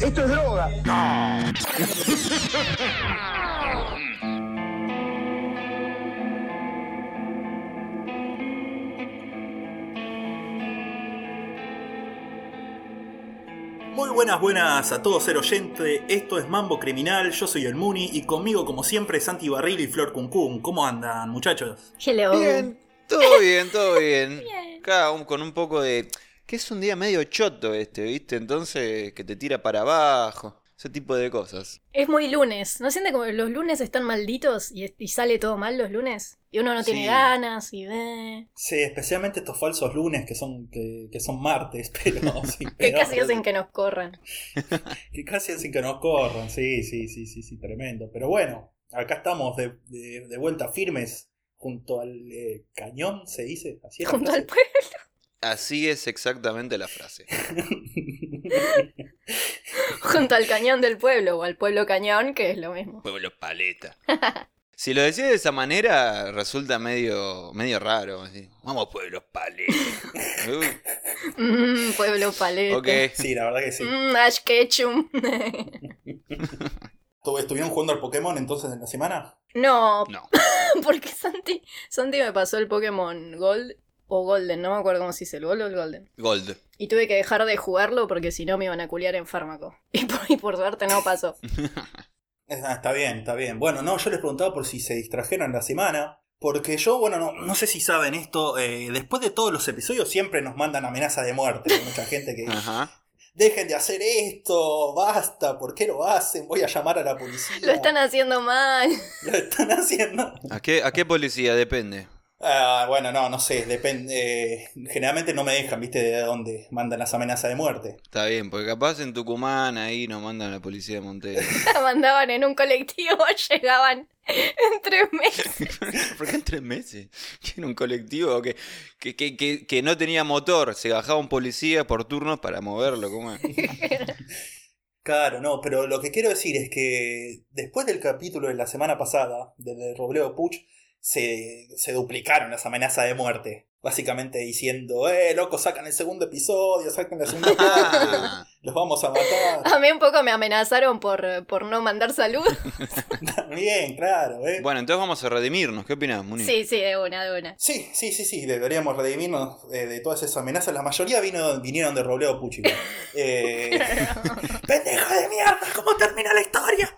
Esto es droga. Muy buenas, buenas a todos ser oyente. Esto es Mambo Criminal. Yo soy el Muni y conmigo, como siempre, Santi Barril y Flor Cuncún. ¿Cómo andan, muchachos? Hello. Bien, todo bien, todo bien. Bien. Acá un- con un poco de... Que es un día medio choto este, ¿viste? Entonces que te tira para abajo. Ese tipo de cosas. Es muy lunes. ¿No siente como los lunes están malditos y, y sale todo mal los lunes? Y uno no tiene Sí. ganas y ve. Sí, especialmente estos falsos lunes que son, que, que son martes, pero sí, Que pero- casi hacen que nos corran. que casi hacen que nos corran. Sí, sí, sí, sí, sí, tremendo. Pero bueno, acá estamos de, de- de vuelta firmes junto al eh, cañón, se dice. Así Junto al frase? Así es exactamente la frase. Junto al cañón del pueblo o al pueblo cañón, que es lo mismo. Pueblo paleta. Si lo decís de esa manera, resulta medio, medio raro. así. Vamos, pueblo paleta. Uh, Mmm, pueblo paleta. ok. Sí, la verdad que sí. Mmm, Ash Ketchum. ¿Tú- ¿Estuvieron jugando al Pokémon entonces en la semana? no, No. porque Santi, Santi me pasó el Pokémon Gold o Golden, no me acuerdo cómo se dice, el Gold o el Golden. Gold. Y tuve que dejar de jugarlo porque si no me iban a culiar en fármaco. Y por, y por suerte no pasó. Ah, está bien, está bien. Bueno, no, yo les preguntaba por si se distrajeron la semana. Porque yo, bueno, no, no sé si saben esto, eh, después de todos los episodios siempre nos mandan amenazas de muerte. Hay mucha gente que Ajá. dejen de hacer esto, basta, ¿por qué lo hacen? Voy a llamar a la policía. Lo están haciendo mal. Lo están haciendo. ¿A qué, ¿A qué policía? Depende. Ah, bueno, no, no sé, depende. eh, generalmente no me dejan, viste, de dónde mandan las amenazas de muerte. Está bien, porque capaz en Tucumán ahí nos mandan a la policía de Montevideo. La mandaban en un colectivo, llegaban en tres meses. ¿Por qué en tres meses? ¿Tiene un colectivo que, que, que, que, que no tenía motor? Se bajaba un policía por turnos para moverlo. ¿Cómo es? Claro, no, pero lo que quiero decir es que después del capítulo de la semana pasada, del de Robleo Puch, se, se duplicaron las amenazas de muerte. Básicamente diciendo, eh, loco, sacan el segundo episodio, sacan la segunda parte, los vamos a matar. A mí un poco me amenazaron por, por no mandar salud. Bien, claro, eh. Bueno, entonces vamos a redimirnos. ¿Qué opinas, Muni? Sí, sí, de una, de una. Sí, sí, sí, sí, deberíamos redimirnos eh, de todas esas amenazas. La mayoría vino, vinieron de Robleo Puch. igual. Eh, ¡Pendejo de mierda! ¿Cómo termina la historia?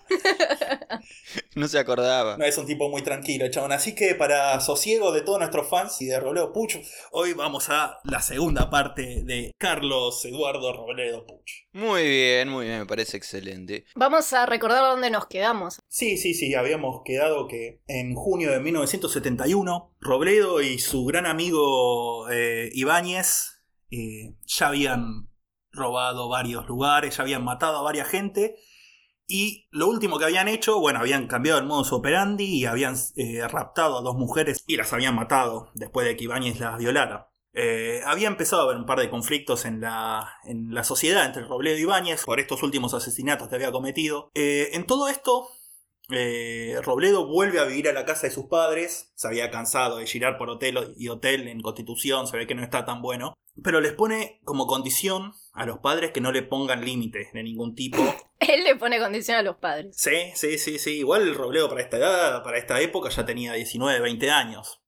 No se acordaba. No es un tipo muy tranquilo, chabón. Así que para sosiego de todos nuestros fans y de Robledo Puch, hoy vamos a la segunda parte de Carlos Eduardo Robledo Muy bien, muy bien, me parece excelente. Vamos a recordar dónde nos quedamos. Sí, sí, sí, habíamos quedado que en junio de 1971, Robledo y su gran amigo eh, Ibáñez eh, ya habían robado varios lugares, ya habían matado a varias gente. Y lo último que habían hecho, bueno, habían cambiado el modus operandi y habían eh, raptado a dos mujeres y las habían matado después de que Ibáñez las violara. Eh, había empezado a haber un par de conflictos en la, en la sociedad entre Robledo y Ibáñez por estos últimos asesinatos que había cometido. Eh, en todo esto, eh, Robledo vuelve a vivir a la casa de sus padres. Se había cansado de girar por hotel y hotel en Constitución, se ve que no está tan bueno. Pero les pone como condición a los padres que no le pongan límites de ningún tipo. Él le pone condición a los padres. Sí, sí, sí, sí. Igual Robledo para esta edad, para esta época ya tenía 19, 20 años.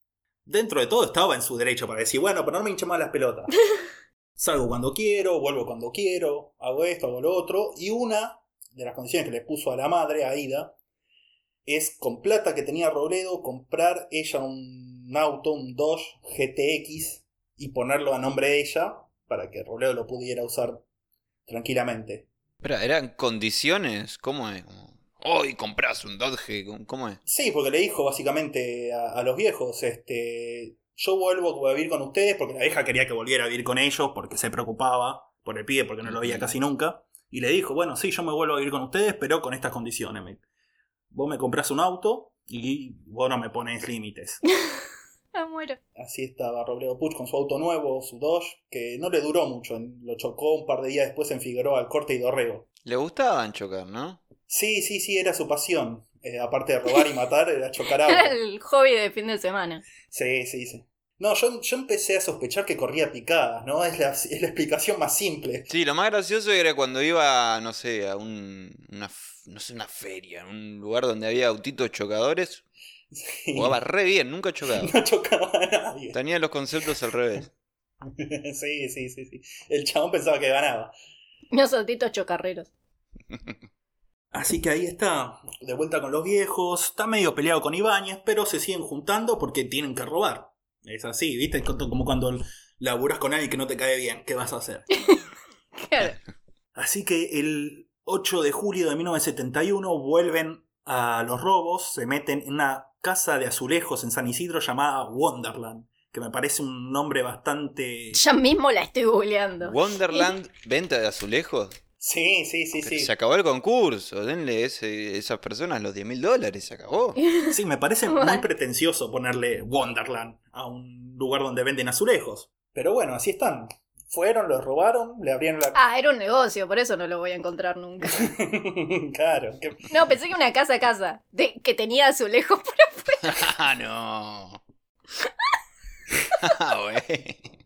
Dentro de todo estaba en su derecho para decir, bueno, pero no me hinche más las pelotas. Salgo cuando quiero, vuelvo cuando quiero, hago esto, hago lo otro. Y una de las condiciones que le puso a la madre, a Ida, es con plata que tenía Robledo, comprar ella un auto, un Dodge GTX, y ponerlo a nombre de ella, para que Robledo lo pudiera usar tranquilamente. Espera, ¿eran condiciones? ¿Cómo es? Hoy compras un Dodge. ¿cómo- ¿Cómo es? Sí, porque le dijo básicamente a, a los viejos, este, yo vuelvo a vivir con ustedes, porque la vieja quería que volviera a vivir con ellos, porque se preocupaba por el pibe, porque no lo veía casi nunca. Y le dijo, bueno, sí, yo me vuelvo a vivir con ustedes, pero con estas condiciones. Me- vos me compras un auto y vos no me pones límites. Ah, muero. Así estaba Robledo Puch con su auto nuevo, su Dodge, que no le duró mucho. Lo chocó un par de días después en Figueroa al corte y dorrego. Le gustaban chocar, ¿no? Sí, sí, sí, era su pasión. Eh, aparte de robar y matar, era chocar Era autos. el hobby de fin de semana. Sí, sí, sí. No, yo, yo empecé a sospechar que corría picadas, ¿no? Es la, es la explicación más simple. Sí, lo más gracioso era cuando iba, no sé, a un, una, no sé, una feria, un lugar donde había autitos chocadores. Sí. Jugaba re bien, nunca chocaba. No chocaba a nadie. Tenía los conceptos al revés. Sí, sí, sí, sí. El chabón pensaba que ganaba. Unos autitos chocarreros. Así que ahí está, de vuelta con los viejos. Está medio peleado con Ibáñez, pero se siguen juntando porque tienen que robar. Es así, ¿viste? Es como cuando laburas con alguien que no te cae bien. ¿Qué vas a hacer? Claro. Así que el 8 de julio de 1971 vuelven a los robos, se meten en una casa de azulejos en San Isidro llamada Wonderland, que me parece un nombre bastante... Ya mismo la estoy googleando. Wonderland, venta de azulejos. Sí, sí, sí, sí. Se acabó el concurso. Denle ese, esas personas los 10 mil dólares. Se acabó. Sí, me parece muy pretencioso ponerle Wonderland a un lugar donde venden azulejos. Pero bueno, así están. Fueron, los robaron, le abrieron la... Ah, era un negocio, por eso no lo voy a encontrar nunca. claro. que- No, pensé que una casa a casa. De, que tenía azulejos por afuera. Ah, no. Ah, güey.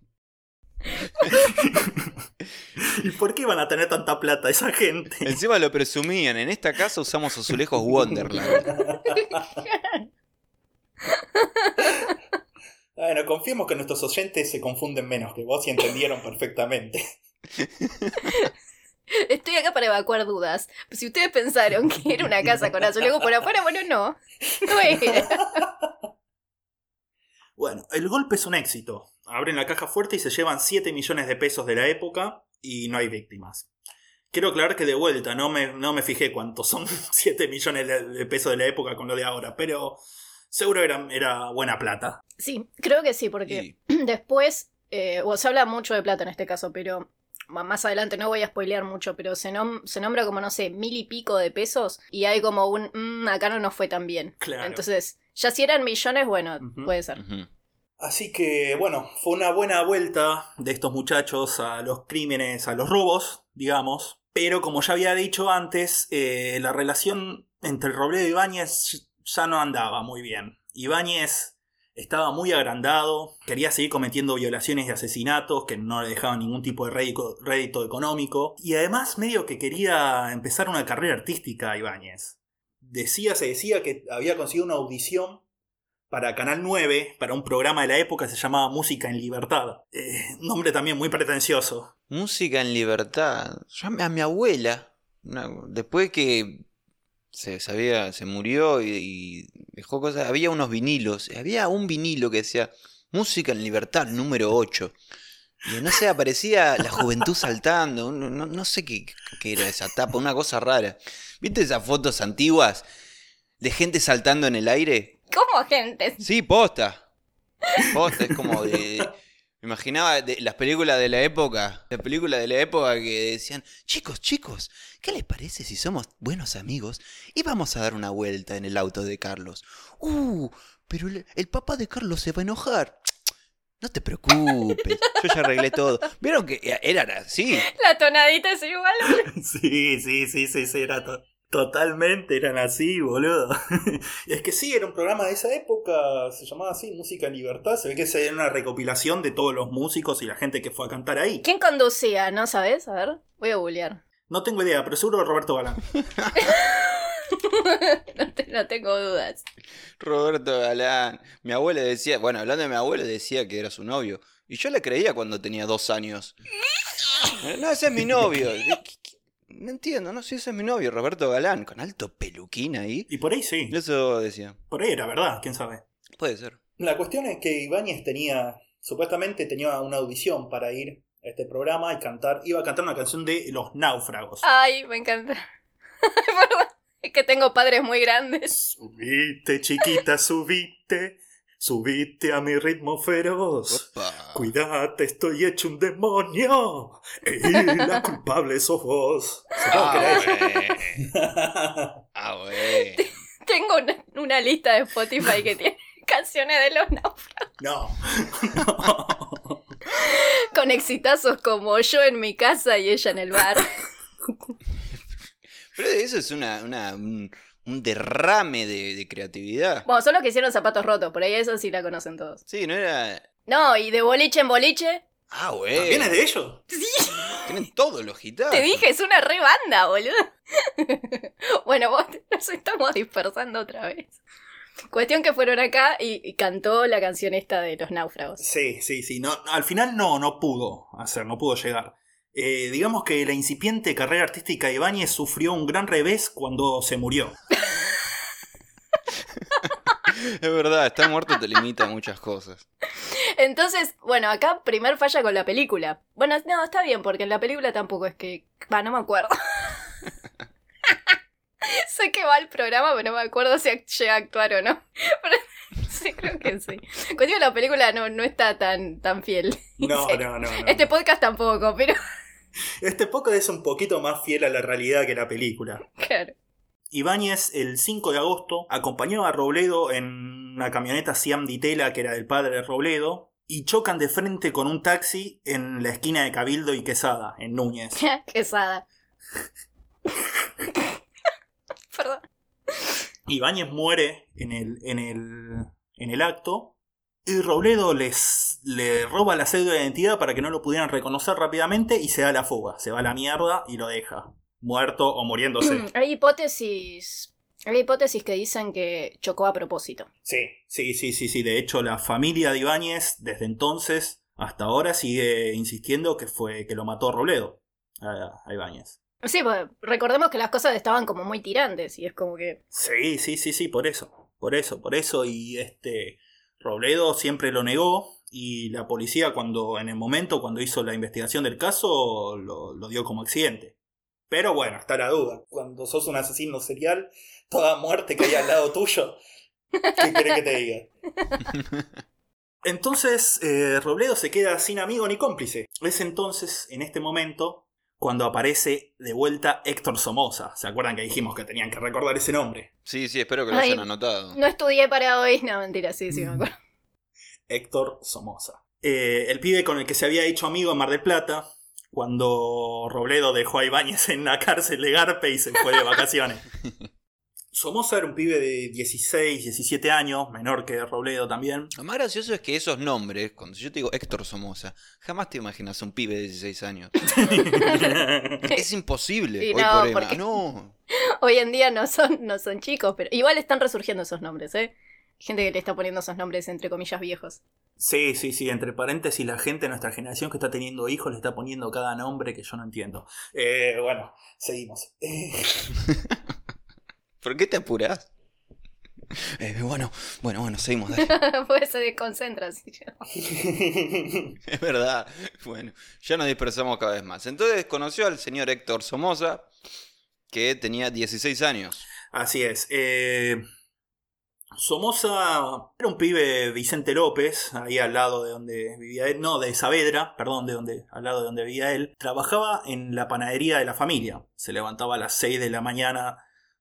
¿Y por qué iban a tener tanta plata esa gente? Encima lo presumían. En esta casa usamos azulejos Wonderland. Bueno, confiemos que nuestros oyentes se confunden menos que vos y entendieron perfectamente. Estoy acá para evacuar dudas. Si ustedes pensaron que era una casa con azulejos por afuera, bueno, no. No era. Bueno, el golpe es un éxito. Abren la caja fuerte y se llevan 7 millones de pesos de la época y no hay víctimas. Quiero aclarar que de vuelta no me, no me fijé cuántos son 7 millones de, pesos de la época con lo de ahora, pero seguro era, era buena plata. Sí, creo que sí, porque después, eh, o se habla mucho de plata en este caso, pero más adelante no voy a spoilear mucho, pero se, nom- se nombra como, no sé, mil y pico de pesos y hay como un, "Mm, acá no nos fue tan bien. Claro. Entonces, ya si eran millones, bueno, puede ser. Así que, bueno, fue una buena vuelta de estos muchachos a los crímenes, a los robos, digamos. Pero como ya había dicho antes, eh, la relación entre Robledo y Ibáñez ya no andaba muy bien. Ibáñez estaba muy agrandado, quería seguir cometiendo violaciones y asesinatos que no le dejaban ningún tipo de rédito, económico. Y además medio que quería empezar una carrera artística Ibáñez. Decía, se decía que había conseguido una audición para Canal 9, para un programa de la época que se llamaba Música en Libertad. Eh, nombre también muy pretencioso. Música en libertad. Yo a mi, a abuela, después que se sabía, se murió y, y dejó cosas, había unos vinilos. Había un vinilo que decía Música en libertad número 8. Y no sé, aparecía la juventud saltando. un- No, no sé qué, qué era esa tapa, una cosa rara. ¿Viste esas fotos antiguas de gente saltando en el aire? ¿Cómo, gente? Sí, posta. Posta, es como de. Me imaginaba de las películas de la época. Las películas de la época que decían: Chicos, chicos, ¿qué les parece si somos buenos amigos y vamos a dar una vuelta en el auto de Carlos? Uh, pero el, el papá de Carlos se va a enojar. No te preocupes, yo ya arreglé todo. ¿Vieron que eran así? La tonadita es igual. Sí, sí, sí, sí, sí, era to- totalmente, eran así, boludo. es que sí, era un programa de esa época, se llamaba así, Música en Libertad. Se ve que era una recopilación de todos los músicos y la gente que fue a cantar ahí. ¿Quién conducía? ¿No sabes? A ver, voy a googlear. No tengo idea, pero seguro Roberto Galán. no, te- no tengo dudas. Roberto Galán. Mi abuela decía, bueno, hablando de mi abuelo, decía que era su novio. Y yo le creía cuando tenía dos años. No, ese es mi novio. ¿Qué- qué- No entiendo, no sé, ese es mi novio, Roberto Galán, con alto peluquín ahí. Y por ahí sí, Eso decía. por ahí era verdad, quién sabe. Puede ser. La cuestión es que Ibáñez tenía, supuestamente tenía una audición para ir este programa y cantar, iba a cantar una canción de Los Náufragos. Ay, me encanta. es que tengo padres muy grandes. Subite, chiquita, subite, subite a mi ritmo feroz. Opa. Cuídate, estoy hecho un demonio. Y la culpable sos vos. Ah, güey. Ah. Tengo una, una lista de Spotify que tiene canciones de los náufragos. No. no. Con exitazos como yo en mi casa y ella en el bar. Pero eso es una, una- un, un derrame de, de creatividad. Bueno, son los que hicieron zapatos rotos, por ahí eso sí la conocen todos. Sí, no era. No, y de boliche en boliche. Ah, güey. ¿También es de ellos? Sí. Tienen todos los gitanos. Te dije, es una re banda, boludo. bueno, vos nos estamos dispersando otra vez. Cuestión que fueron acá y, y cantó la canción esta de los náufragos. Sí, sí, sí. No, al final no, no pudo hacer, no pudo llegar. Eh, digamos que la incipiente carrera artística de Ibáñez sufrió un gran revés cuando se murió. Es verdad, estar muerto te limita a muchas cosas. Entonces, bueno, acá primer falla con la película. Bueno, no, está bien, porque en la película tampoco es que. Va, no me acuerdo. sé que va el programa, pero no me acuerdo si llega a actuar o no. Pero sí, creo que sí. Cuestión, la película no, no está tan, tan fiel. No, no, no. no. Este podcast tampoco, pero Este podcast es un poquito más fiel a la realidad que la película. claro. Ibáñez, el 5 de agosto, acompañó a Robledo en una camioneta Siam Ditela que era del padre de Robledo y chocan de frente con un taxi en la esquina de Cabildo y Quesada, en Núñez. Quesada. Perdón. Ibáñez muere en el, en el, en el acto y Robledo les, le roba la cédula de identidad para que no lo pudieran reconocer rápidamente y se da la fuga, se va a la mierda y lo deja, muerto o muriéndose. Hay hipótesis. Hay hipótesis que dicen que chocó a propósito. Sí, sí, sí, sí, sí. De hecho, la familia de Ibáñez, desde entonces hasta ahora, sigue insistiendo que fue que lo mató Robledo a, a Ibáñez. Sí, pues recordemos que las cosas estaban como muy tirantes y es como que. Sí, sí, sí, sí, por eso. Por eso, por eso. Y este. Robledo siempre lo negó. Y la policía, cuando. en el momento, cuando hizo la investigación del caso, lo, lo dio como accidente. Pero bueno, está la duda. Cuando sos un asesino serial, toda muerte que hay al lado tuyo. ¿Qué querés que te diga? Entonces, eh, Robledo se queda sin amigo ni cómplice. Es entonces, en este momento, cuando aparece de vuelta Héctor Somoza. ¿Se acuerdan que dijimos que tenían que recordar ese nombre? Sí, sí, espero que lo Ay. hayan anotado. No estudié para hoy. No, mentira, sí, sí, me acuerdo. Héctor Somoza. Eh, el pibe con el que se había hecho amigo en Mar del Plata, cuando Robledo dejó a Ibáñez en la cárcel de Garpe y se fue de vacaciones. Somoza era un pibe de 16, 17 años, menor que Robledo también. Lo más gracioso es que esos nombres, cuando yo te digo Héctor Somoza, jamás te imaginas un pibe de 16 años. Es imposible. Sí, hoy no, por hoy. porque- No. Hoy en día no son, no son chicos, pero igual están resurgiendo esos nombres, ¿eh? Gente que le está poniendo esos nombres entre comillas viejos. Sí, sí, sí, entre paréntesis, la gente de nuestra generación que está teniendo hijos le está poniendo cada nombre que yo no entiendo. Eh, bueno, seguimos. Eh, ¿Por qué te apuras? Eh, bueno, bueno, bueno, seguimos. pues se desconcentra. así. Es verdad. Bueno, ya nos dispersamos cada vez más. Entonces conoció al señor Héctor Somoza, que tenía 16 años. Así es. eh, Somoza era un pibe Vicente López, ahí al lado de donde vivía él, no, de Saavedra, perdón, de donde, al lado de donde vivía él. Trabajaba en la panadería de la familia. Se levantaba a las 6 de la mañana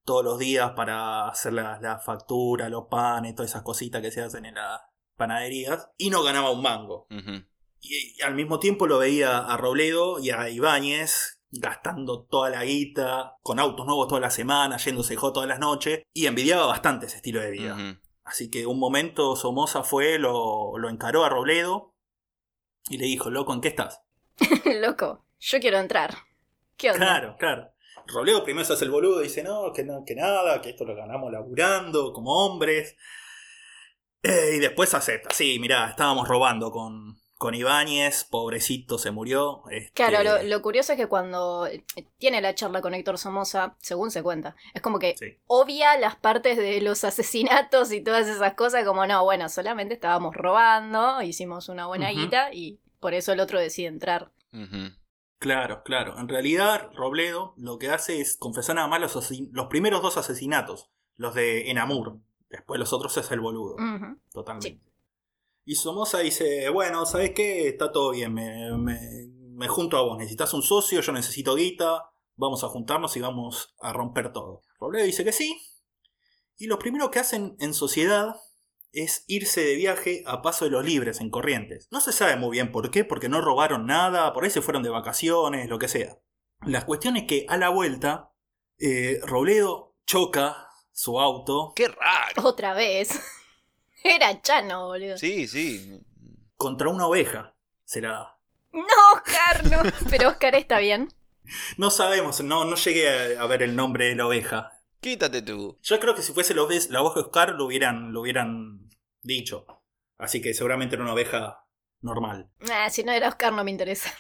todos los días para hacer la, la factura, los panes, todas esas cositas que se hacen en las panaderías. Y no ganaba un mango. Y, y al mismo tiempo lo veía a Robledo y a Ibáñez gastando toda la guita, con autos nuevos toda la semana, yéndose jo todas las noches, y envidiaba bastante ese estilo de vida. Así que un momento Somoza fue, lo, lo encaró a Robledo y le dijo, loco, ¿en qué estás? Loco, yo quiero entrar. ¿Qué onda? Claro, claro. Robledo primero se hace el boludo y dice, no, que, no, que nada, que esto lo ganamos laburando, como hombres. Eh, y después acepta, sí, mirá, estábamos robando con, con Ibáñez, pobrecito se murió. este, Claro, lo, lo curioso es que cuando eh, tiene la charla con Héctor Somoza, según se cuenta, es como que Sí. obvia las partes de los asesinatos y todas esas cosas, como no, bueno, solamente estábamos robando, hicimos una buena Ujú. guita y por eso el otro decide entrar. Ujú. Claro, claro. En realidad, Robledo lo que hace es confesar nada más los, primeros dos asesinatos, los de Enamur. Después los otros es el boludo, totalmente. Y Somoza dice, bueno, ¿sabes qué? Está todo bien, me, me- me junto a vos. Necesitas un socio, yo necesito guita, vamos a juntarnos y vamos a romper todo. Robledo dice que sí. Y lo primero que hacen en sociedad es irse de viaje a Paso de los Libres, en Corrientes. No se sabe muy bien por qué, porque no robaron nada, por ahí se fueron de vacaciones, lo que sea. La cuestión es que a la vuelta, eh, Robledo choca su auto. ¡Qué raro! Otra vez. Era Chano, boludo. Sí, sí. contra una oveja. Se la da. No, Oscar, no. Pero Oscar está bien. No sabemos, no, no llegué a, ver el nombre de la oveja. Quítate tú. Yo creo que si fuese la oveja, la oveja Oscar lo hubieran, lo hubieran dicho. Así que seguramente era una oveja normal. Ah, si no era Oscar no me interesa.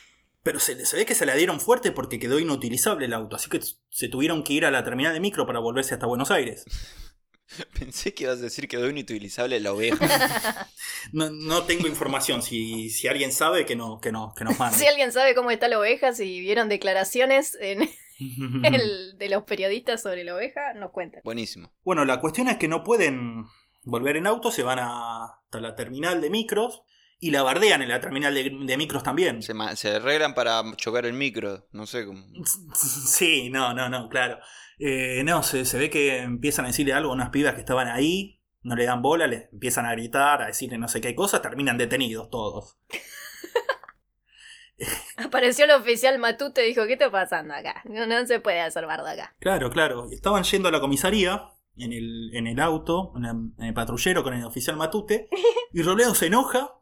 Pero se, se, ve que se la dieron fuerte porque quedó inutilizable el auto, así que se tuvieron que ir a la terminal de micro para volverse hasta Buenos Aires. Pensé que ibas a decir que quedó inutilizable la oveja. no, no, tengo información. Si, si, alguien sabe, que, no, que, no, que nos mande. Si alguien sabe cómo está la oveja, si vieron declaraciones en el, de los periodistas sobre la oveja, nos cuentan. Buenísimo. Bueno, la cuestión es que no pueden volver en auto, se van hasta la terminal de micros y la bardean en la terminal de, micros también. Se, se, arreglan para chocar el micro, no sé cómo. Sí, no, no, no, claro. Eh, no, se, se, ve que empiezan a decirle algo a unas pibas que estaban ahí, no le dan bola, le empiezan a gritar, a decirle no sé qué cosas, terminan detenidos todos. Apareció el oficial Matute y dijo, ¿qué está pasando acá? No, se puede hacer bardo acá. Claro, claro. Estaban yendo a la comisaría en el, en el auto, en el, patrullero con el oficial Matute, y Robledo se enoja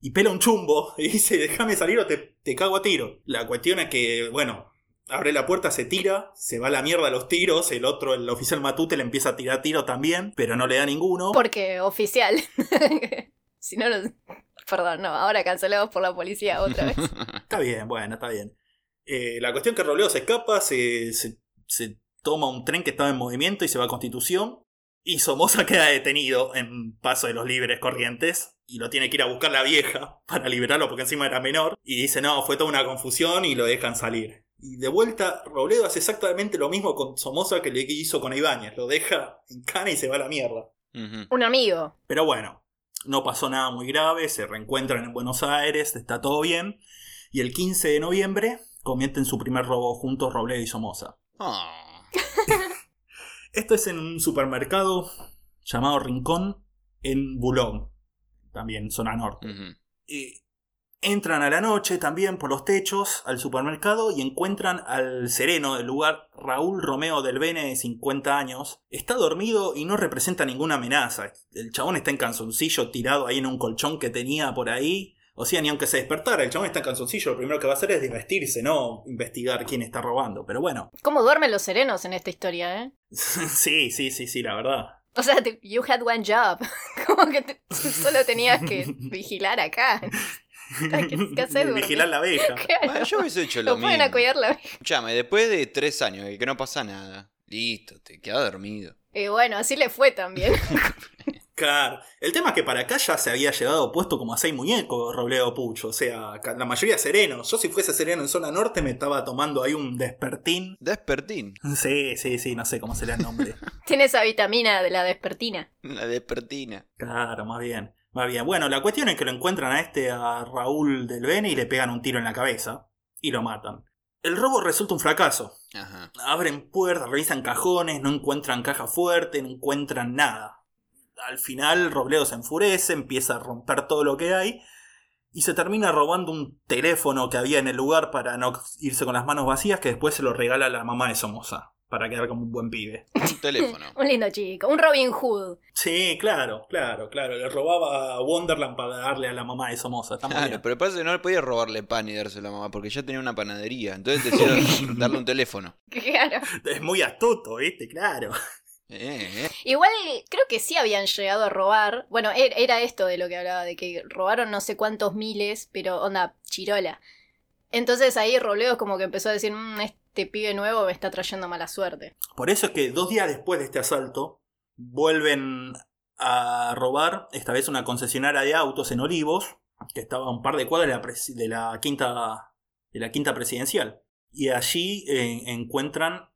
y pela un chumbo y dice, déjame salir o te, te cago a tiro. La cuestión es que, bueno, abre la puerta, se tira, se va a la mierda a los tiros, el otro, el oficial Matute, le empieza a tirar tiro también, pero no le da ninguno. Porque oficial. si no, perdón, no, ahora cancelados por la policía otra vez. está bien, bueno, está bien. Eh, la cuestión que Roleo se escapa, se, se, se toma un tren que estaba en movimiento y se va a Constitución. Y Somoza queda detenido en Paso de los Libres Corrientes y lo tiene que ir a buscar la vieja para liberarlo porque encima era menor. Y dice, no, fue toda una confusión y lo dejan salir. Y de vuelta, Robledo hace exactamente lo mismo con Somoza que le hizo con Ibáñez. Lo deja en cana y se va a la mierda. Un amigo. Pero bueno, no pasó nada muy grave, se reencuentran en Buenos Aires, está todo bien. Y el 15 de noviembre cometen su primer robo juntos Robledo y Somoza. Ah. Esto es en un supermercado llamado Rincón en Boulogne, también zona norte. y Entran a la noche también por los techos al supermercado y encuentran al sereno del lugar, Raúl Romeo del Bene, de 50 años. Está dormido y no representa ninguna amenaza. El chabón está en canzoncillo tirado ahí en un colchón que tenía por ahí. O sea, ni aunque se despertara, el chabón está en canzoncillo, lo primero que va a hacer es desvestirse, no investigar quién está robando. Pero bueno. ¿Cómo duermen los serenos en esta historia, eh? sí, sí, sí, sí, la verdad. O sea, you had one job. Como que solo tenías que vigilar acá. Vigilar la abeja. yo hubiese hecho lo, mismo. a cuidar la abeja. Escuchame, después de tres años que no pasa nada, listo, te quedas dormido. Y bueno, así le fue también. Claro. El tema es que para acá ya se había llevado puesto como a seis muñecos Robledo Pucho. O sea, la mayoría serenos. Yo si fuese sereno en zona norte me estaba tomando ahí un despertín. ¿Despertín? Sí, sí, sí, no sé cómo sería el nombre. Tiene esa vitamina de la despertina. La despertina. Claro, más bien. Va bien. Bueno, la cuestión es que lo encuentran a este, a Raúl del Bene, y le pegan un tiro en la cabeza. Y lo matan. El robo resulta un fracaso. Ajá. Abren puertas, revisan cajones, no encuentran caja fuerte, no encuentran nada. Al final Robledo se enfurece, empieza a romper todo lo que hay y se termina robando un teléfono que había en el lugar para no irse con las manos vacías que después se lo regala a la mamá de Somoza para quedar como un buen pibe. Un teléfono. un lindo chico, un Robin Hood. Sí, claro, claro, claro. Le robaba a Wonderland para darle a la mamá de Somoza. claro, pero parece que no le podía robarle pan y dárselo a la mamá porque ya tenía una panadería. Entonces decidieron darle un teléfono. Claro. Es muy astuto, ¿viste? Claro. Eh, eh. Igual creo que sí habían llegado a robar. Bueno, er, era esto de lo que hablaba, de que robaron no sé cuántos miles, pero onda, chirola. Entonces ahí Robledo como que empezó a decir, mmm, este pibe nuevo me está trayendo mala suerte. Por eso es que dos días después de este asalto, vuelven a robar, esta vez una concesionaria de autos en Olivos, que estaba a un par de cuadras de la, quinta, de la quinta presidencial. Y allí eh, encuentran,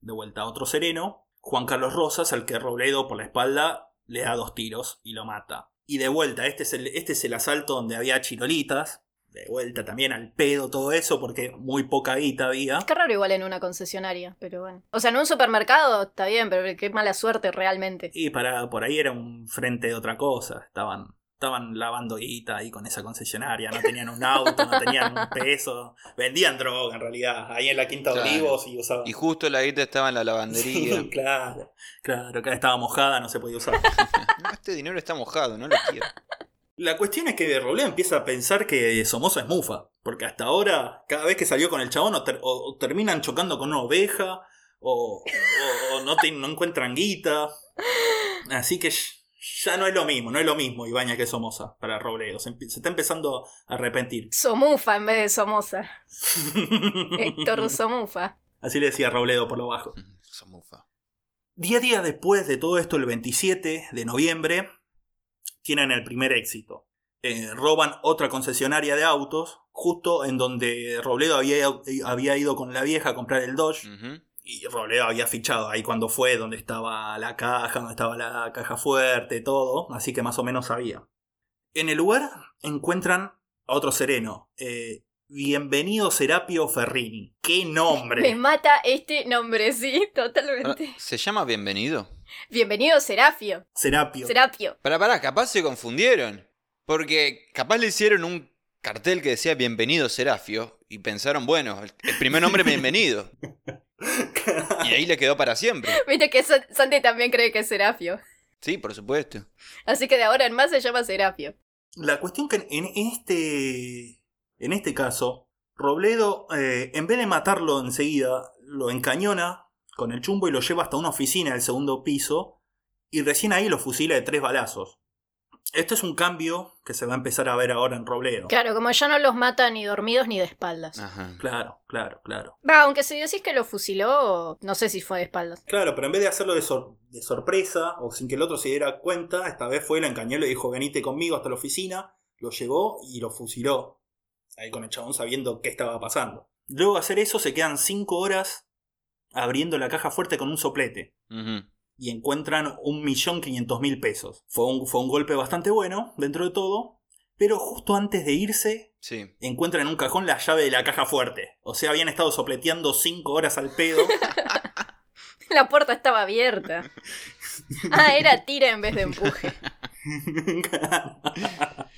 de vuelta a otro sereno, Juan Carlos Rosas, al que Robledo por la espalda le da dos tiros y lo mata. Y de vuelta, este es el, este es el asalto donde había chirolitas, de vuelta también al pedo todo eso porque muy poca guita había. Qué raro igual en una concesionaria, pero bueno. O sea, en un supermercado está bien, pero qué mala suerte realmente. Y para por ahí era un frente de otra cosa, estaban estaban lavando guita ahí con esa concesionaria, no tenían un auto, no tenían un peso, vendían droga en realidad, ahí en la Quinta de Olivos y usaban. Y justo la guita estaba en la lavandería. claro, claro, acá estaba mojada, no se podía usar. no, este dinero está mojado, no lo quiero. La cuestión es que Robledo empieza a pensar que Somoza es mufa. Porque hasta ahora, cada vez que salió con el chabón, o, terminan chocando con una oveja, o, no, no encuentran guita. Así que ya no es lo mismo, no es lo mismo Ibaña que Somoza para Robledo. Se, está empezando a arrepentir. Somufa en vez de Somoza. Héctor Somufa. Así le decía Robledo por lo bajo. Somufa. Día a día después de todo esto, el 27 de noviembre, tienen el primer éxito. Eh, roban otra concesionaria de autos, justo en donde Robledo había, había ido con la vieja a comprar el Dodge. Y Robledo había fichado ahí cuando fue, donde estaba la caja, donde estaba la caja fuerte, todo, así que más o menos sabía. En el lugar encuentran a otro sereno, eh, Bienvenido Serapio Ferrini. ¡Qué nombre! Me mata este nombre, sí, totalmente. Ah, ¿Se llama Bienvenido? Bienvenido Serapio. Serapio. Serapio. Para, para, capaz se confundieron. Porque capaz le hicieron un cartel que decía Bienvenido Serapio y pensaron, bueno, el primer nombre Bienvenido. Y ahí le quedó para siempre. Viste que Santi también cree que es Serafio. Sí, por supuesto. Así que de ahora en más se llama Serafio. La cuestión que en este. En este caso, Robledo, eh, en vez de matarlo enseguida, lo encañona con el chumbo y lo lleva hasta una oficina del segundo piso. Y recién ahí lo fusila de tres balazos. Esto es un cambio que se va a empezar a ver ahora en Robledo. Claro, como ya no los mata ni dormidos ni de espaldas. Ajá. Claro, claro, claro. Va, aunque si decís que lo fusiló, no sé si fue de espaldas. Claro, pero en vez de hacerlo de, de sorpresa o sin que el otro se diera cuenta, esta vez fue, la encañó y le dijo, venite conmigo hasta la oficina, lo llevó y lo fusiló. Ahí con el chabón sabiendo qué estaba pasando. Luego de hacer eso se quedan cinco horas abriendo la caja fuerte con un soplete. Y encuentran un millón quinientos mil pesos. Fue un, fue un golpe bastante bueno, dentro de todo, pero justo antes de irse, encuentran en un cajón la llave de la caja fuerte. O sea, habían estado sopleteando cinco horas al pedo. la puerta estaba abierta. Ah, era tira en vez de empuje.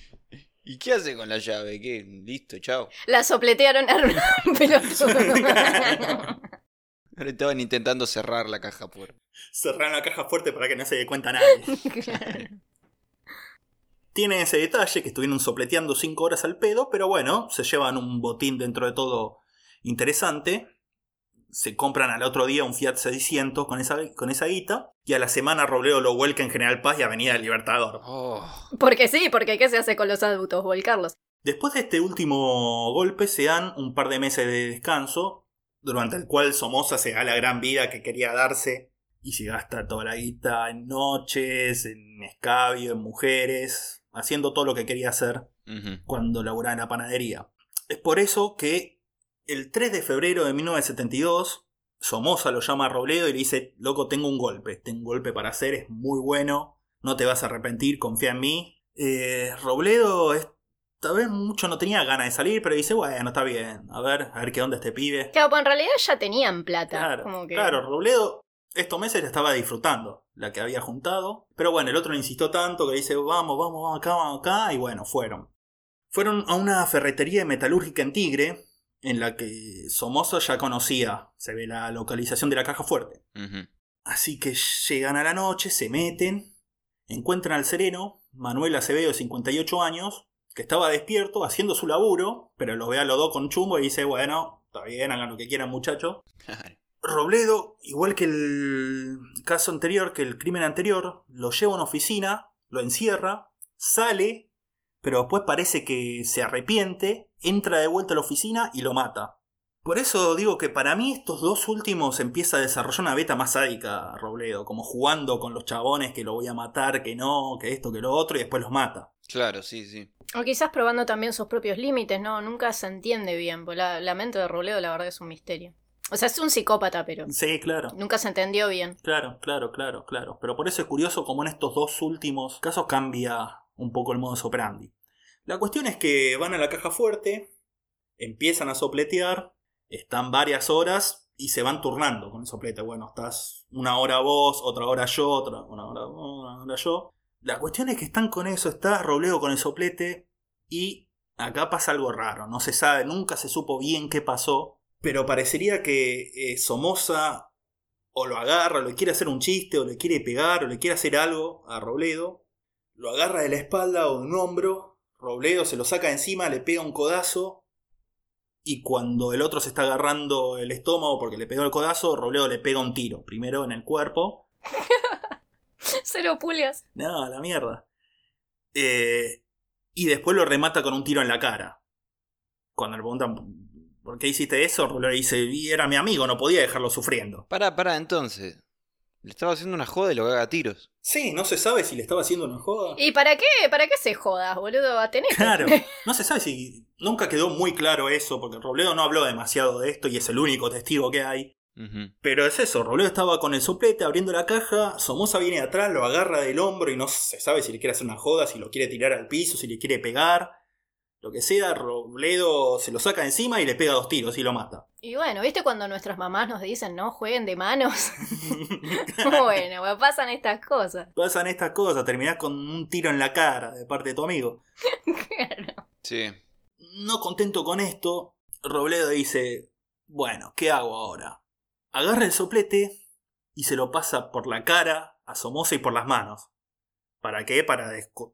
¿Y qué hace con la llave? ¿Qué? Listo, chao. La sopletearon a estaban intentando cerrar la caja fuerte. Cerrar la caja fuerte para que no se dé cuenta nadie. Tiene ese detalle que estuvieron sopleteando 5 horas al pedo, pero bueno, se llevan un botín dentro de todo interesante. Se compran al otro día un Fiat 600 con esa, con esa guita. Y a la semana Robledo lo vuelca en General Paz y Avenida Libertador. Oh. Porque sí, porque ¿qué se hace con los adultos? Volcarlos. Después de este último golpe se dan un par de meses de descanso durante el cual Somoza se da la gran vida que quería darse y se gasta toda la guita en noches, en escabio, en mujeres, haciendo todo lo que quería hacer cuando laburaba en la panadería. Es por eso que el 3 de febrero de 1972 Somoza lo llama a Robledo y le dice, loco, tengo un golpe, tengo un golpe para hacer, es muy bueno, no te vas a arrepentir, confía en mí. Eh, Robledo es tal vez mucho no tenía ganas de salir, pero dice, bueno, está bien, a ver, a ver qué onda este pibe. Claro, pues en realidad ya tenían plata. Claro, claro Robledo estos meses estaba disfrutando la que había juntado, pero bueno, el otro le insistió tanto que dice, vamos, vamos, vamos acá, vamos acá, y bueno, fueron. Fueron a una ferretería metalúrgica en Tigre, en la que Somoza ya conocía, se ve la localización de la caja fuerte. Así que llegan a la noche, se meten, encuentran al sereno, Manuel Acevedo de 58 años, que estaba despierto haciendo su laburo, pero lo ve a los dos con chumbo y dice, bueno, está bien, hagan lo que quieran muchachos. Robledo, igual que el caso anterior, que el crimen anterior, lo lleva a una oficina, lo encierra, sale, pero después parece que se arrepiente, entra de vuelta a la oficina y lo mata. Por eso digo que para mí estos dos últimos empieza a desarrollar una beta más sádica, Robledo, como jugando con los chabones que lo voy a matar, que no, que esto, que lo otro, y después los mata. Claro, sí, sí. O quizás probando también sus propios límites, ¿no? Nunca se entiende bien, porque la, mente de Robledo la verdad es un misterio. O sea, es un psicópata, pero. Sí, claro. Nunca se entendió bien. Claro, claro, claro, claro. Pero por eso es curioso cómo en estos dos últimos casos cambia un poco el modo operandi. La cuestión es que van a la caja fuerte, empiezan a sopletear, están varias horas y se van turnando con el soplete. Bueno, estás una hora vos, otra hora yo, otra una hora, una hora yo. La cuestión es que están con eso, está Robledo con el soplete y acá pasa algo raro, no se sabe, nunca se supo bien qué pasó, pero parecería que eh, Somoza o lo agarra, o le quiere hacer un chiste, o le quiere pegar, o le quiere hacer algo a Robledo, lo agarra de la espalda o de un hombro, Robledo se lo saca encima, le pega un codazo y cuando el otro se está agarrando el estómago porque le pegó el codazo, Robledo le pega un tiro, primero en el cuerpo. Cero pulgas. No, la mierda. Eh, y después lo remata con un tiro en la cara. Cuando le preguntan por qué hiciste eso, Robledo le dice, y era mi amigo, no podía dejarlo sufriendo. Para, para, entonces. Le estaba haciendo una joda y lo caga a tiros. Sí, no se sabe si le estaba haciendo una joda. ¿Y para qué? ¿Para qué se jodas, boludo? A tener. Claro, no se sabe si. Nunca quedó muy claro eso, porque Robledo no habló demasiado de esto y es el único testigo que hay. Pero es eso, Robledo estaba con el soplete abriendo la caja, Somoza viene atrás, lo agarra del hombro y no se sabe si le quiere hacer una joda, si lo quiere tirar al piso, si le quiere pegar. Lo que sea, Robledo se lo saca de encima y le pega dos tiros y lo mata. Y bueno, ¿viste cuando nuestras mamás nos dicen no jueguen de manos? bueno, pues pasan estas cosas. Pasan estas cosas, terminás con un tiro en la cara de parte de tu amigo. Claro. Sí. No contento con esto, Robledo dice, bueno, ¿qué hago ahora? Agarra el soplete y se lo pasa por la cara a Somoza y por las manos. ¿Para qué? Para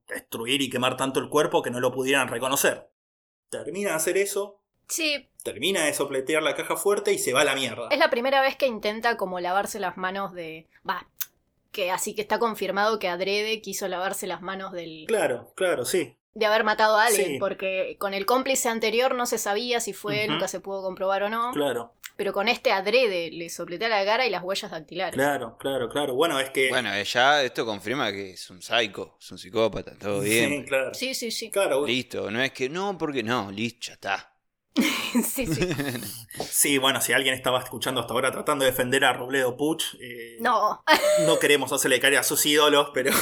destruir y quemar tanto el cuerpo que no lo pudieran reconocer. Termina de hacer eso, Sí, termina de sopletear la caja fuerte y se va a la mierda. es la primera vez que intenta como lavarse las manos de... Va, que así que está confirmado que Adrede quiso lavarse las manos del... Claro, claro, sí. de haber matado a alguien, Sí. porque con el cómplice anterior no se sabía si fue, Ujú. nunca se pudo comprobar o no, Claro, pero con este adrede le sopletea la cara y las huellas dactilares. claro, claro, claro. Bueno, es que... Bueno, eh, ya esto confirma que es un psycho, es un psicópata, todo Sí, bien. claro. Sí, sí, sí. Claro, Listo, no es que no, porque no, listo, ya está. sí, sí. sí, bueno, si alguien estaba escuchando hasta ahora tratando de defender a Robledo Puch, eh, No. no queremos hacerle caer a sus ídolos, pero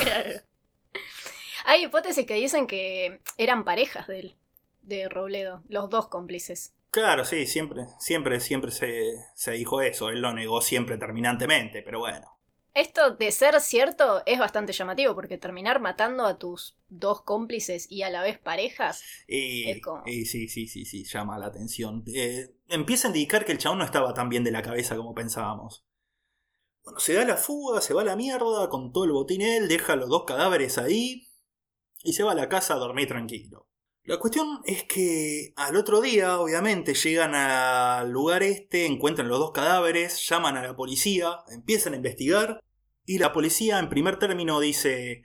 Hay hipótesis que dicen que eran parejas de él, de Robledo, los dos cómplices. Claro, sí, siempre, siempre, siempre se, se dijo eso. Él lo negó siempre terminantemente, pero bueno. Esto de ser cierto es bastante llamativo, porque terminar matando a tus dos cómplices y a la vez parejas. Y, Es como- y sí, sí, sí, sí, llama la atención. Eh, empieza a indicar que el chabón no estaba tan bien de la cabeza como pensábamos. Bueno, se da la fuga, se va a la mierda con todo el botín él, deja los dos cadáveres ahí y se va a la casa a dormir tranquilo. La cuestión es que al otro día, obviamente, llegan al lugar este, encuentran los dos cadáveres, llaman a la policía, empiezan a investigar y la policía en primer término dice,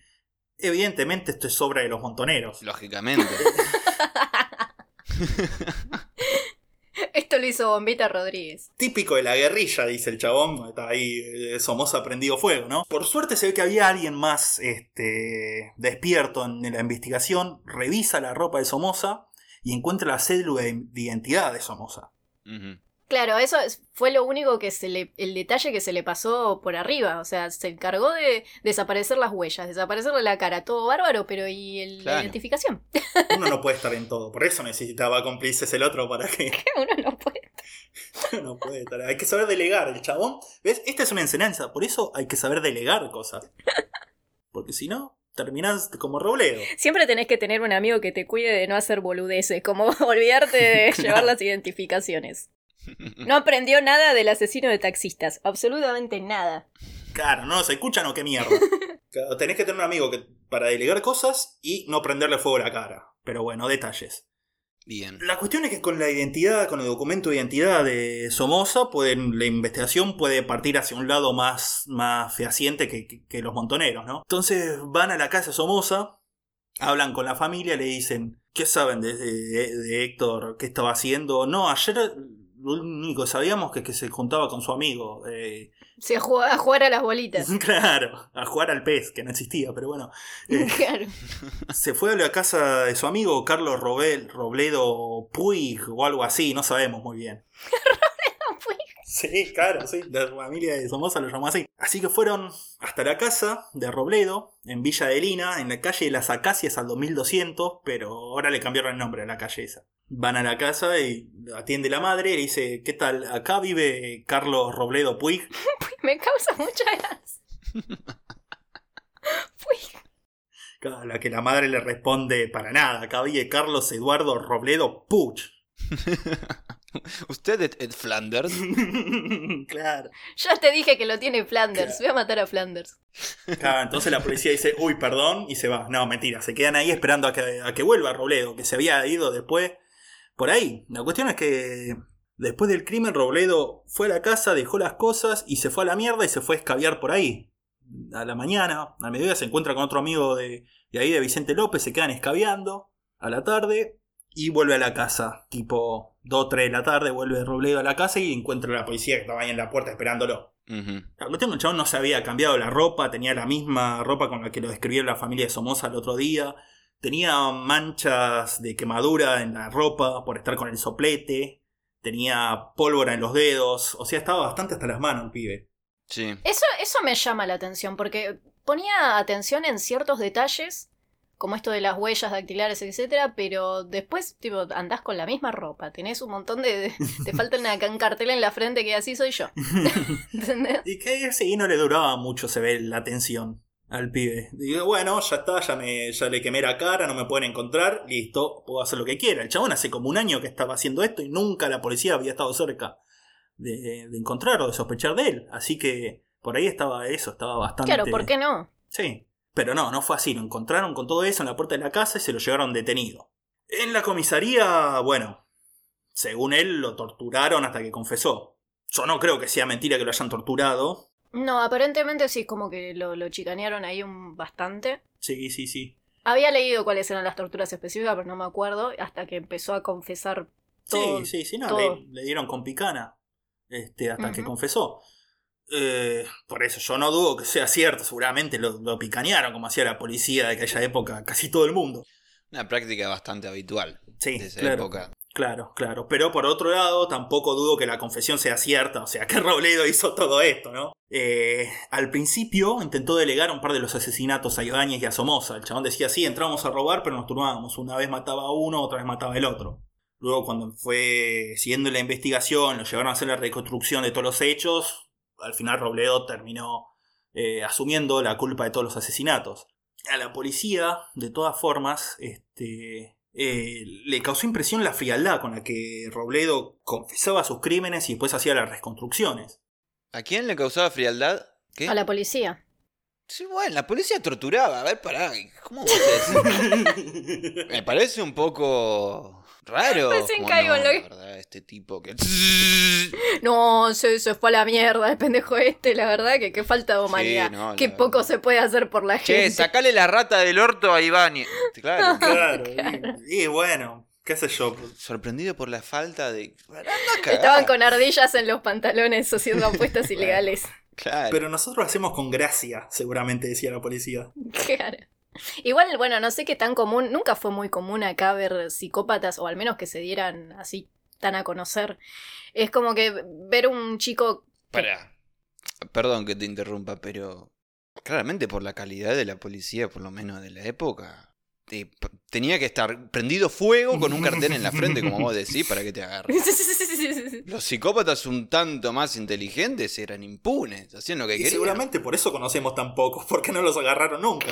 evidentemente esto es obra de los montoneros. Lógicamente. Esto lo hizo Bombita Rodríguez. Típico de la guerrilla, dice el chabón. Está ahí eh, Somoza prendido fuego, ¿no? Por suerte se ve que había alguien más este, despierto en la investigación. Revisa la ropa de Somoza y encuentra la cédula de de identidad de Somoza. Claro, eso es- fue lo único que se le. el detalle que se le pasó por arriba. O sea, se encargó de desaparecer las huellas, desaparecerle la cara, todo bárbaro, pero ¿y el- la identificación? Uno no puede estar en todo. Por eso necesitaba cómplices el otro para que Uno no puede. no puede estar. Hay que saber delegar. El chabón, ¿ves? Esta es una enseñanza. Por eso hay que saber delegar cosas. Porque si no, terminás como Robledo. Siempre tenés que tener un amigo que te cuide de no hacer boludeces, como olvidarte de llevar las identificaciones. No aprendió nada del asesino de taxistas, absolutamente nada. Claro, no se escuchan o qué mierda. Claro, tenés que tener un amigo que, para delegar cosas y no prenderle fuego a la cara. Pero bueno, detalles. Bien. La cuestión es que con la identidad, con el documento de identidad de Somoza, pueden, la investigación puede partir hacia un lado más, más fehaciente que, que- que los montoneros, ¿no? Entonces van a la casa de Somoza, hablan con la familia, le dicen, ¿qué saben de, de- de Héctor? ¿Qué estaba haciendo? No, ayer lo único que sabíamos que, que se juntaba con su amigo. eh, Se jugó a jugar a las bolitas. Claro, a jugar al pez, que no existía, pero bueno. Eh, Claro. se fue a la casa de su amigo Carlos Robel, Robledo Puig o algo así, no sabemos muy bien. Sí, claro, sí, la familia de Somoza lo llamó así. Así que fueron hasta la casa de Robledo, en Villa de Lina, en la calle de las Acacias al 2200, pero ahora le cambiaron el nombre a la calle esa. Van a la casa y atiende la madre y le dice, ¿qué tal? Acá vive Carlos Robledo Puig. Me causa mucha gracia. Uy, A la que la madre le responde, para nada, acá vive Carlos Eduardo Robledo Puch. ¿Usted es Flanders? claro. Ya te dije que lo tiene Flanders. Voy a matar a Flanders. Claro, entonces la policía dice, uy, perdón, y se va. No, mentira, se quedan ahí esperando a que, a que vuelva Robledo, que se había ido después por ahí. La cuestión es que después del crimen, Robledo fue a la casa, dejó las cosas y se fue a la mierda y se fue a escabiar por ahí. A la mañana, a mediodía se encuentra con otro amigo de, de ahí, de Vicente López, se quedan escabeando. A la tarde, y vuelve a la casa, tipo 2 3 de la tarde, vuelve Robledo a la casa y encuentra a la policía que estaba ahí en la puerta esperándolo. La cuestión el chabón no se había cambiado la ropa, tenía la misma ropa con la que lo describió la familia de Somoza el otro día, tenía manchas de quemadura en la ropa por estar con el soplete, tenía pólvora en los dedos, o sea, estaba bastante hasta las manos el pibe. Sí. Eso, eso me llama la atención, porque ponía atención en ciertos detalles como esto de las huellas dactilares, etcétera, pero después, tipo, andás con la misma ropa, tenés un montón de. te falta una, un cartel en la frente que así soy yo. ¿Entendés? Y que sí, no le duraba mucho, se ve la tensión al pibe. Digo, bueno, ya está, ya, me, ya le quemé la cara, no me pueden encontrar, listo, puedo hacer lo que quiera. El chabón hace como un año que estaba haciendo esto y nunca la policía había estado cerca de, de encontrar o de sospechar de él. Así que por ahí estaba eso, estaba bastante. Claro, ¿por qué no? Sí. Pero no, no fue así. Lo encontraron con todo eso en la puerta de la casa y se lo llevaron detenido. En la comisaría, bueno, según él lo torturaron hasta que confesó. Yo no creo que sea mentira que lo hayan torturado. No, aparentemente sí, como que lo, lo chicanearon ahí un bastante. Sí, sí, sí. Había leído cuáles eran las torturas específicas, pero no me acuerdo, hasta que empezó a confesar todo. Sí, sí, sí, no, le, dieron con picana. Este, hasta que confesó. Eh, por eso yo no dudo que sea cierto, seguramente lo, picanearon como hacía la policía de aquella época, casi todo el mundo. Una práctica bastante habitual sí, de esa claro, época. Claro, claro. Pero por otro lado, tampoco dudo que la confesión sea cierta, o sea, que Robledo hizo todo esto, ¿no? Eh, al principio intentó delegar un par de los asesinatos a Ibáñez y a Somoza. El chabón decía, sí, entramos a robar, pero nos turnábamos. Una vez mataba a uno, otra vez mataba al otro. Luego, cuando fue siguiendo la investigación, lo llevaron a hacer la reconstrucción de todos los hechos, al final Robledo terminó eh, asumiendo la culpa de todos los asesinatos. A la policía, de todas formas, este, eh, le causó impresión la frialdad con la que Robledo confesaba sus crímenes y después hacía las reconstrucciones. ¿A quién le causaba frialdad? ¿Qué? A la policía. Sí, bueno, la policía torturaba. A ver, pará, ¿cómo vos decís? Me parece un poco Raro. Recién caigo no, verdad, este tipo que. No, se, se, fue a la mierda el pendejo este, la verdad, que qué falta de humanidad. qué poco se puede hacer por la gente. Che, sacale la rata del orto a Iván. Claro. claro. Y, bueno, qué sé yo. Sorprendido por la falta de. Estaban con ardillas en los pantalones haciendo apuestas ilegales. Claro. Pero nosotros lo hacemos con gracia, seguramente decía la policía. Claro. Igual, bueno, no sé qué tan común, nunca fue muy común acá ver psicópatas, o al menos que se dieran así tan a conocer. Es como que ver un chico... Para. Perdón que te interrumpa, pero claramente por la calidad de la policía, por lo menos de la época, tenía que estar prendido fuego con un cartel en la frente, como vos decís, para que te agarren. Los psicópatas un tanto más inteligentes eran impunes, hacían lo que querían. Seguramente por eso conocemos tan pocos, porque no los agarraron nunca.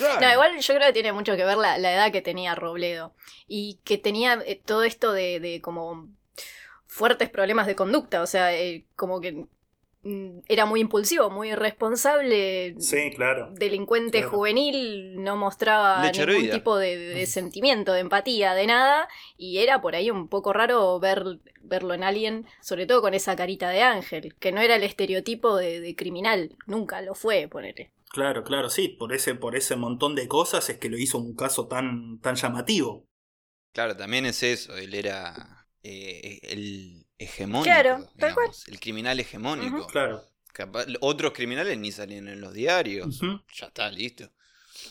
No, igual yo creo que tiene mucho que ver la, edad que tenía Robledo. Y que tenía eh, todo esto de, de, como fuertes problemas de conducta. O sea, eh, como que Mm, era muy impulsivo, muy irresponsable. Sí, claro. Delincuente juvenil, no mostraba ningún tipo de, sentimiento, de empatía, de nada. Y era por ahí un poco raro ver, verlo en alguien, sobre todo con esa carita de ángel, que no era el estereotipo de, criminal, nunca lo fue, ponele. Claro, claro, sí, por ese, por ese montón de cosas es que lo hizo un caso tan, tan llamativo. Claro, también es eso, él era eh, el hegemónico. Claro, El criminal hegemónico. claro. otros criminales ni salían en los diarios. Ya está, listo.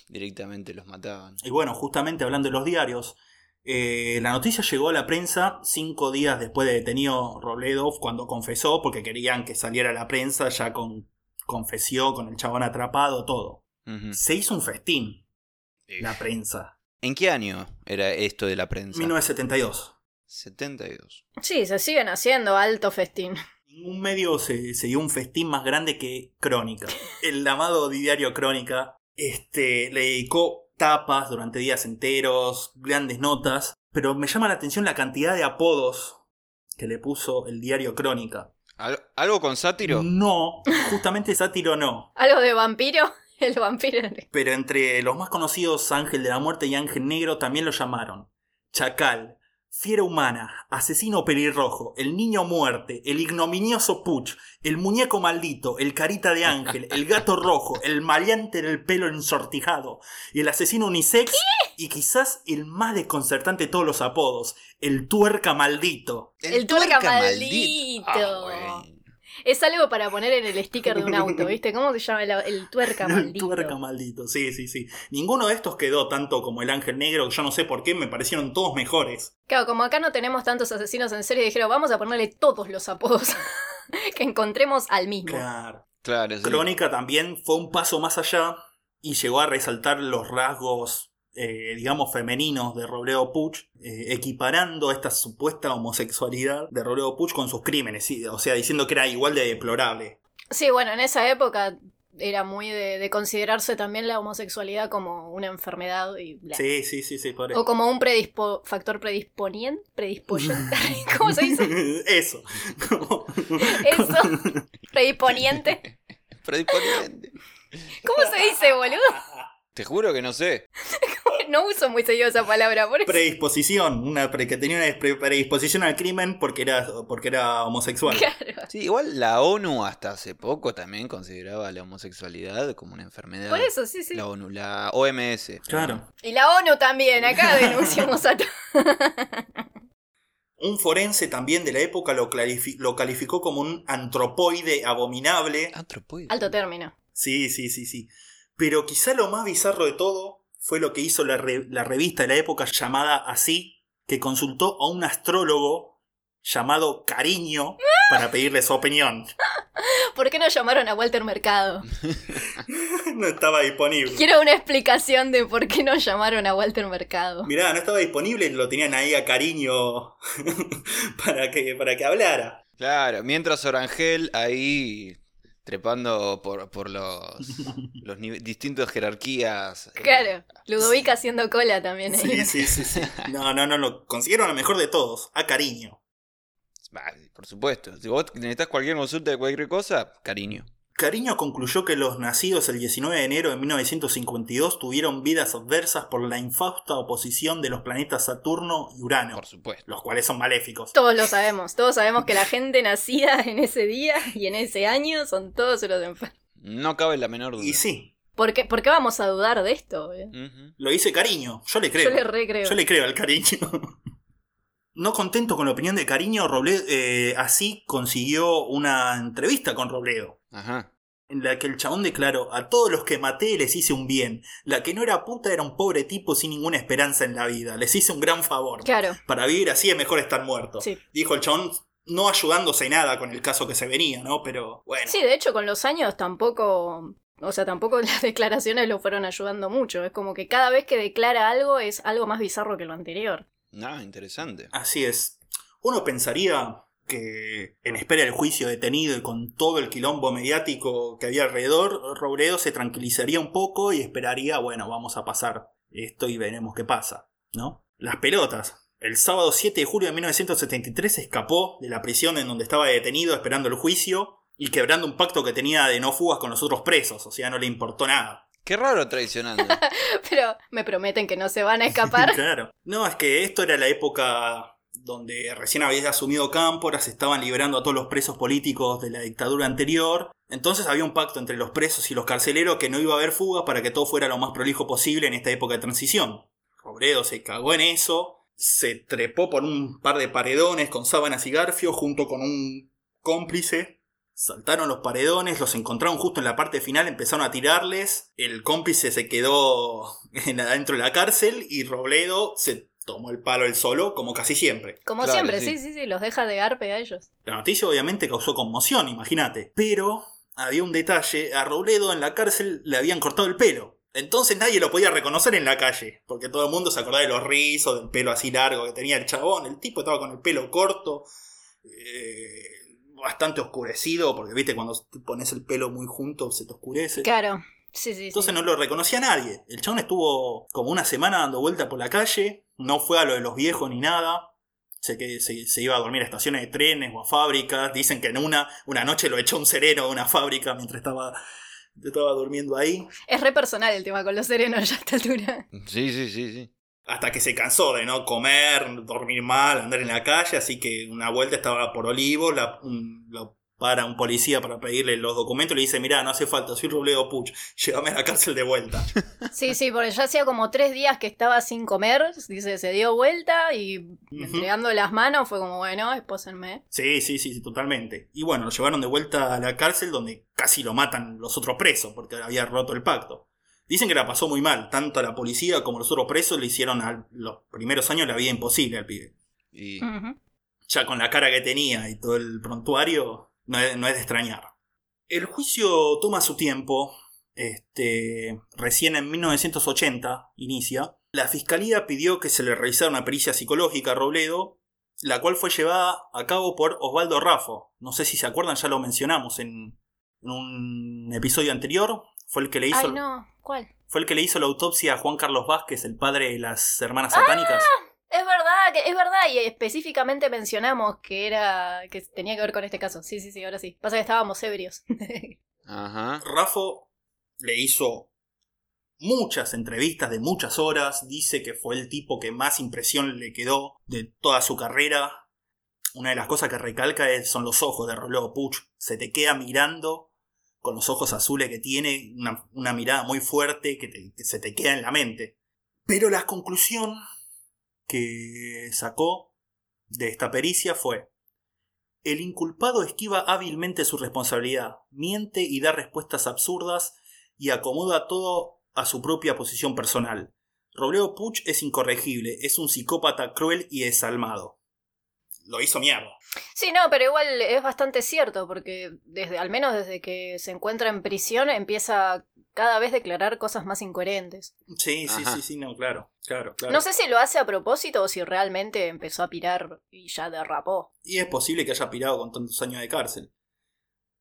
Directamente los mataban. Y bueno, justamente hablando de los diarios, eh, la noticia llegó a la prensa cinco días después de detenido Robledo, cuando confesó, porque querían que saliera a la prensa ya con confesión, con el chabón atrapado, todo. Se hizo un festín. La prensa. ¿En qué año era esto de la prensa? 1972. 72. Sí, se siguen haciendo alto festín. Ningún medio se, dio un festín más grande que Crónica. El amado diario Crónica este, le dedicó tapas durante días enteros, grandes notas, pero me llama la atención la cantidad de apodos que le puso el diario Crónica. ¿Algo con sátiro? No, justamente sátiro no. ¿Algo de vampiro? El vampiro. Pero entre los más conocidos, Ángel de la Muerte y Ángel Negro también lo llamaron. Chacal, Fiera humana, asesino pelirrojo, el niño muerte, el ignominioso Puch, el muñeco maldito, el carita de ángel, el gato rojo, el maleante del pelo ensortijado, el asesino unisex y quizás el más desconcertante de todos los apodos, el tuerca maldito. El, tuerca, maldito. Ah, es algo para poner en el sticker de un auto, ¿viste? ¿Cómo se llama el, tuerca maldito? El tuerca maldito, sí, sí, sí. Ninguno de estos quedó tanto como el ángel negro, yo no sé por qué, me parecieron todos mejores. Claro, como acá no tenemos tantos asesinos en serie, dijeron, vamos a ponerle todos los apodos que encontremos al mismo. Claro. Claro, Crónica también fue un paso más allá y llegó a resaltar los rasgos eh, digamos, femeninos de Robledo Puch, eh, equiparando esta supuesta homosexualidad de Robledo Puch con sus crímenes, o sea, diciendo que era igual de deplorable. Sí, bueno, en esa época era muy de, considerarse también la homosexualidad como una enfermedad. Y Sí, sí, sí, sí, por O como un predispo factor predisponiente. Predisponiente. ¿Cómo se dice? Eso. Eso. Predisponiente. Predisponiente. ¿Cómo se dice, boludo? Te juro que no sé. no uso muy seguido esa palabra. Por Predisposición, una que tenía una predisposición al crimen porque era, porque era homosexual. Claro. Sí, igual la ONU hasta hace poco también consideraba la homosexualidad como una enfermedad. Por eso, sí, sí. La ONU, la OMS. Claro. Y la ONU también, acá denunciamos a Un forense también de la época lo, lo calificó como un antropoide abominable. Antropoide. Alto término. Sí, sí, sí, sí. Pero quizá lo más bizarro de todo fue lo que hizo la, revista de la época llamada Así, que consultó a un astrólogo llamado Cariño para pedirle su opinión. ¿Por qué no llamaron a Walter Mercado? no estaba disponible. Quiero una explicación de por qué no llamaron a Walter Mercado. Mirá, no estaba disponible y lo tenían ahí a Cariño para, que, para que hablara. Claro, mientras Orangel ahí trepando por, por los, los distintas jerarquías. Eh, claro, Ludovica haciendo cola también. Sí, sí, sí, sí. No, no, no, no. Consiguieron lo mejor de todos, a cariño. Por supuesto. Si vos necesitas cualquier consulta de cualquier cosa, cariño. Cariño concluyó que los nacidos el 19 de enero de 1952 tuvieron vidas adversas por la infausta oposición de los planetas Saturno y Urano. Por supuesto. Los cuales son maléficos. Todos lo sabemos. Todos sabemos que la gente nacida en ese día y en ese año son todos los enfermos. No cabe la menor duda. Y sí. ¿Por qué, vamos a dudar de esto? Lo dice cariño. Yo le creo. Yo le re creo. Yo le creo al cariño. No contento con la opinión de Cariño, Robledo eh, así consiguió una entrevista con Robledo. Ajá. En la que el chabón declaró, a todos los que maté les hice un bien. La que no era puta era un pobre tipo sin ninguna esperanza en la vida. Les hice un gran favor. Claro. Para vivir así es mejor estar muerto. Sí. Dijo el chabón, no ayudándose nada con el caso que se venía, ¿no? Pero bueno. Sí, de hecho con los años tampoco... O sea, tampoco las declaraciones lo fueron ayudando mucho. Es como que cada vez que declara algo es algo más bizarro que lo anterior. Ah, interesante. Así es. Uno pensaría que en espera del juicio detenido y con todo el quilombo mediático que había alrededor, Robledo se tranquilizaría un poco y esperaría, bueno, vamos a pasar esto y veremos qué pasa, ¿no? Las pelotas. El sábado 7 de julio de 1973 escapó de la prisión en donde estaba detenido esperando el juicio y quebrando un pacto que tenía de no fugas con los otros presos, o sea, no le importó nada. Qué raro traicionando. Pero me prometen que no se van a escapar. claro. No, es que esto era la época donde recién había asumido Cámpora, se estaban liberando a todos los presos políticos de la dictadura anterior. Entonces había un pacto entre los presos y los carceleros que no iba a haber fuga para que todo fuera lo más prolijo posible en esta época de transición. Robredo se cagó en eso, se trepó por un par de paredones con sábanas y garfio junto con un cómplice Saltaron los paredones, los encontraron justo en la parte final, empezaron a tirarles. El cómplice se quedó adentro de la cárcel y Robledo se tomó el palo él solo, como casi siempre. Como siempre, sí. sí, sí, los deja de garpe a ellos. La noticia obviamente causó conmoción, imagínate. Pero había un detalle, a Robledo en la cárcel le habían cortado el pelo. Entonces nadie lo podía reconocer en la calle, porque todo el mundo se acordaba de los rizos, del pelo así largo que tenía el chabón. El tipo estaba con el pelo corto. Eh, bastante oscurecido, porque viste, cuando te pones el pelo muy junto se te oscurece. Claro. Sí, sí, Entonces no lo reconocía nadie. El chabón estuvo como una semana dando vuelta por la calle, no fue a lo de los viejos ni nada. se, que se, iba a dormir a estaciones de trenes o a fábricas. Dicen que en una, una noche lo echó un sereno a una fábrica mientras estaba, estaba durmiendo ahí. Es re personal el tema con los serenos ya a esta altura. Sí, sí, sí, sí. Hasta que se cansó de no comer, dormir mal, andar en la calle, así que una vuelta estaba por Olivo, la, para un policía para pedirle los documentos y le dice, mira, no hace falta, soy Robledo Puch, llévame a la cárcel de vuelta. Sí, sí, porque ya hacía como tres días que estaba sin comer, dice, se dio vuelta y entregando las manos fue como, bueno, espósenme. Sí, sí, sí, totalmente. Y bueno, lo llevaron de vuelta a la cárcel donde casi lo matan los otros presos porque había roto el pacto. Dicen que la pasó muy mal, tanto a la policía como los otros presos le hicieron a los primeros años la vida imposible al pibe. Y ya con la cara que tenía y todo el prontuario, no es, de extrañar. El juicio toma su tiempo. Este, recién en 1980 inicia. La fiscalía pidió que se le realizara una pericia psicológica a Robledo, la cual fue llevada a cabo por Osvaldo Raffo. No sé si se acuerdan, ya lo mencionamos en, un episodio anterior. Fue el que le hizo. Ay, no. ¿Cuál? Fue el que le hizo la autopsia a Juan Carlos Vázquez, el padre de las hermanas satánicas. ¡Ah! Es verdad, que, es verdad, y específicamente mencionamos que era. que tenía que ver con este caso. Sí, sí, sí, ahora sí. Pasa que estábamos ebrios. Ajá. Rafo le hizo muchas entrevistas de muchas horas. Dice que fue el tipo que más impresión le quedó de toda su carrera. Una de las cosas que recalca es, son los ojos de Roleo Puch. Se te queda mirando con los ojos azules que tiene, una, mirada muy fuerte que, se te queda en la mente. Pero la conclusión que sacó de esta pericia fue el inculpado esquiva hábilmente su responsabilidad, miente y da respuestas absurdas y acomoda todo a su propia posición personal. Robledo Puch es incorregible, es un psicópata cruel y desalmado. Lo hizo mierda. Sí, no, pero igual es bastante cierto, porque desde, al menos desde que se encuentra en prisión, empieza cada vez declarar cosas más incoherentes. Sí, sí, sí, sí, no, claro, claro, claro. No sé si lo hace a propósito o si realmente empezó a pirar y ya derrapó. Y es posible que haya pirado con tantos años de cárcel.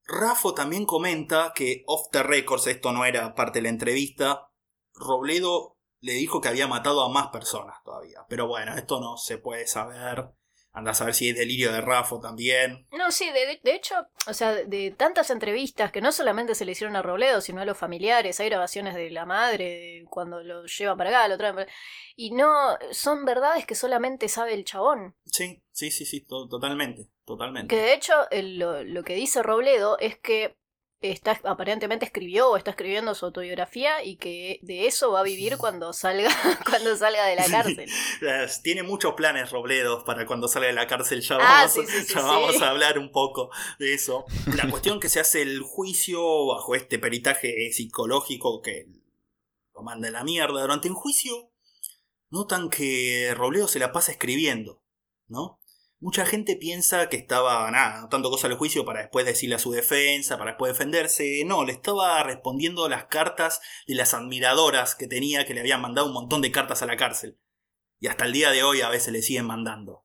Rafo también comenta que off the records, esto no era parte de la entrevista, Robledo le dijo que había matado a más personas todavía. Pero bueno, esto no se puede saber. Anda a saber si es delirio de Rafo también. No, sí, de, hecho, o sea, de tantas entrevistas que no solamente se le hicieron a Robledo, sino a los familiares, hay grabaciones de la madre cuando lo llevan para acá, lo traen Y no, son verdades que solamente sabe el chabón. Sí, sí, sí, sí, totalmente, totalmente. Que de hecho, lo, lo que dice Robledo es que está aparentemente escribió o está escribiendo su autobiografía y que de eso va a vivir cuando salga cuando salga de la cárcel. Tiene muchos planes Robledo para cuando salga de la cárcel. Ya, ah, vamos, a hablar un poco de eso. La cuestión que se hace el juicio bajo este peritaje psicológico que lo manda a la mierda. Durante el juicio notan que Robledo se la pasa escribiendo, ¿no? Mucha gente piensa que estaba, nada, tanto cosa al juicio para después decirle a su defensa, para después defenderse. No, le estaba respondiendo las cartas de las admiradoras que tenía, que le habían mandado un montón de cartas a la cárcel. Y hasta el día de hoy a veces le siguen mandando.